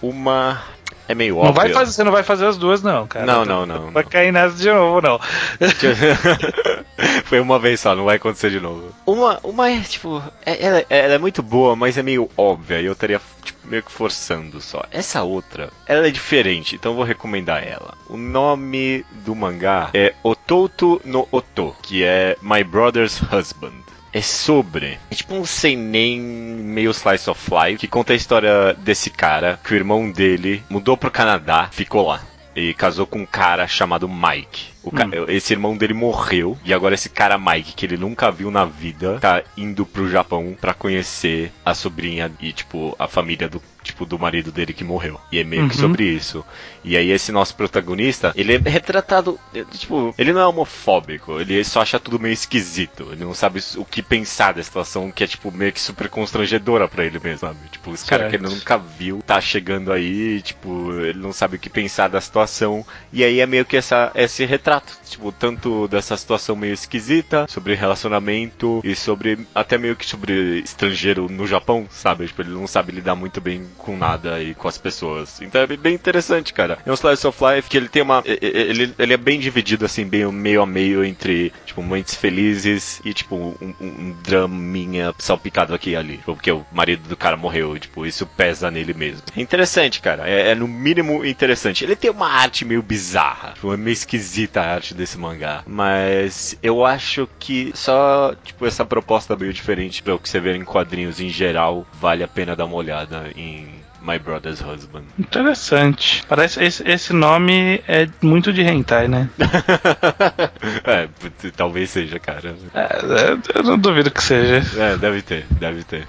Uma é meio Não óbvia. vai fazer, você não vai fazer as duas, não, cara. Não, não, não, Vai não. cair nessa de novo, não. Foi uma vez só, não vai acontecer de novo. Uma, uma é, tipo, é- ela, ela é muito boa, mas é meio óbvia e eu estaria tipo, meio que forçando só. Essa outra, ela é diferente, então eu vou recomendar ela. O nome do mangá é Otouto no Oto, que é My Brother's Husband. É sobre. É tipo um seinen meio slice of life que conta a história desse cara que o irmão dele mudou pro Canadá, ficou lá. E casou com um cara chamado Mike. O ca- Esse irmão dele morreu. E agora esse cara Mike, que ele nunca viu na vida, tá indo pro Japão pra conhecer a sobrinha e, tipo, a família do, tipo, do marido dele que morreu. E é meio que Uhum. sobre isso. E aí esse nosso protagonista, ele é retratado, ele, tipo, ele não é homofóbico, ele só acha tudo meio esquisito. Ele não sabe o que pensar da situação, que é, tipo, meio que super constrangedora pra ele mesmo, sabe? Tipo, os caras que ele nunca viu, tá chegando aí, tipo, ele não sabe o que pensar da situação. E aí é meio que essa, esse retrato, tipo, tanto dessa situação meio esquisita, sobre relacionamento e sobre, até meio que sobre estrangeiro no Japão, sabe? Tipo, ele não sabe lidar muito bem com nada e com as pessoas. Então é bem interessante, cara. É um slice of life que ele tem uma. Ele, ele é bem dividido, assim, bem meio a meio entre, tipo, momentos felizes e, tipo, um, um, draminha salpicado aqui e ali. Tipo, Porque o marido do cara morreu, tipo, isso pesa nele mesmo. É interessante, cara. É, é no mínimo interessante. Ele tem uma arte meio bizarra. Tipo, é meio esquisita a arte desse mangá. Mas eu acho que só, tipo, essa proposta meio diferente para o que você vê em quadrinhos em geral, vale a pena dar uma olhada em My Brother's Husband. Interessante. Parece esse, esse nome é muito de hentai, né? é, talvez seja, cara. É, eu não duvido que seja. É, deve ter, deve ter.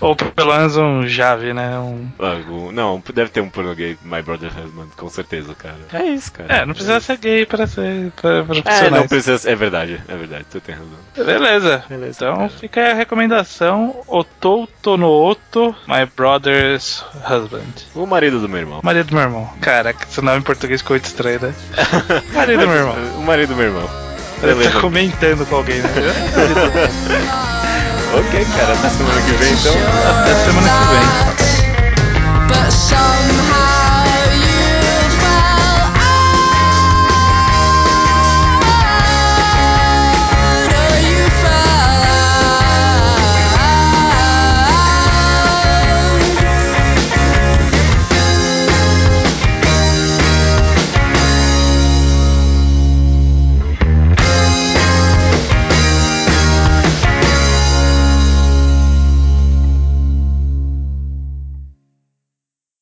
Ou pelo menos um Jave, né? Um... O- Não, deve ter um porno gay, My Brother Husband, com certeza, cara. É isso, cara. É, não precisa ser gay pra ser pra, pra É, não isso. precisa. É verdade, é verdade, tu tem razão. Beleza. Beleza, Então cara. fica aí a recomendação: Otouto no Oto, My Brother's Husband. O marido do meu irmão. Marido do meu irmão. Caraca, esse nome em português ficou muito estranho, né? Marido do meu irmão. O marido do meu irmão. Ele Beleza. tá comentando com alguém, né? Ok, cara, até semana que vem então. Até semana que vem.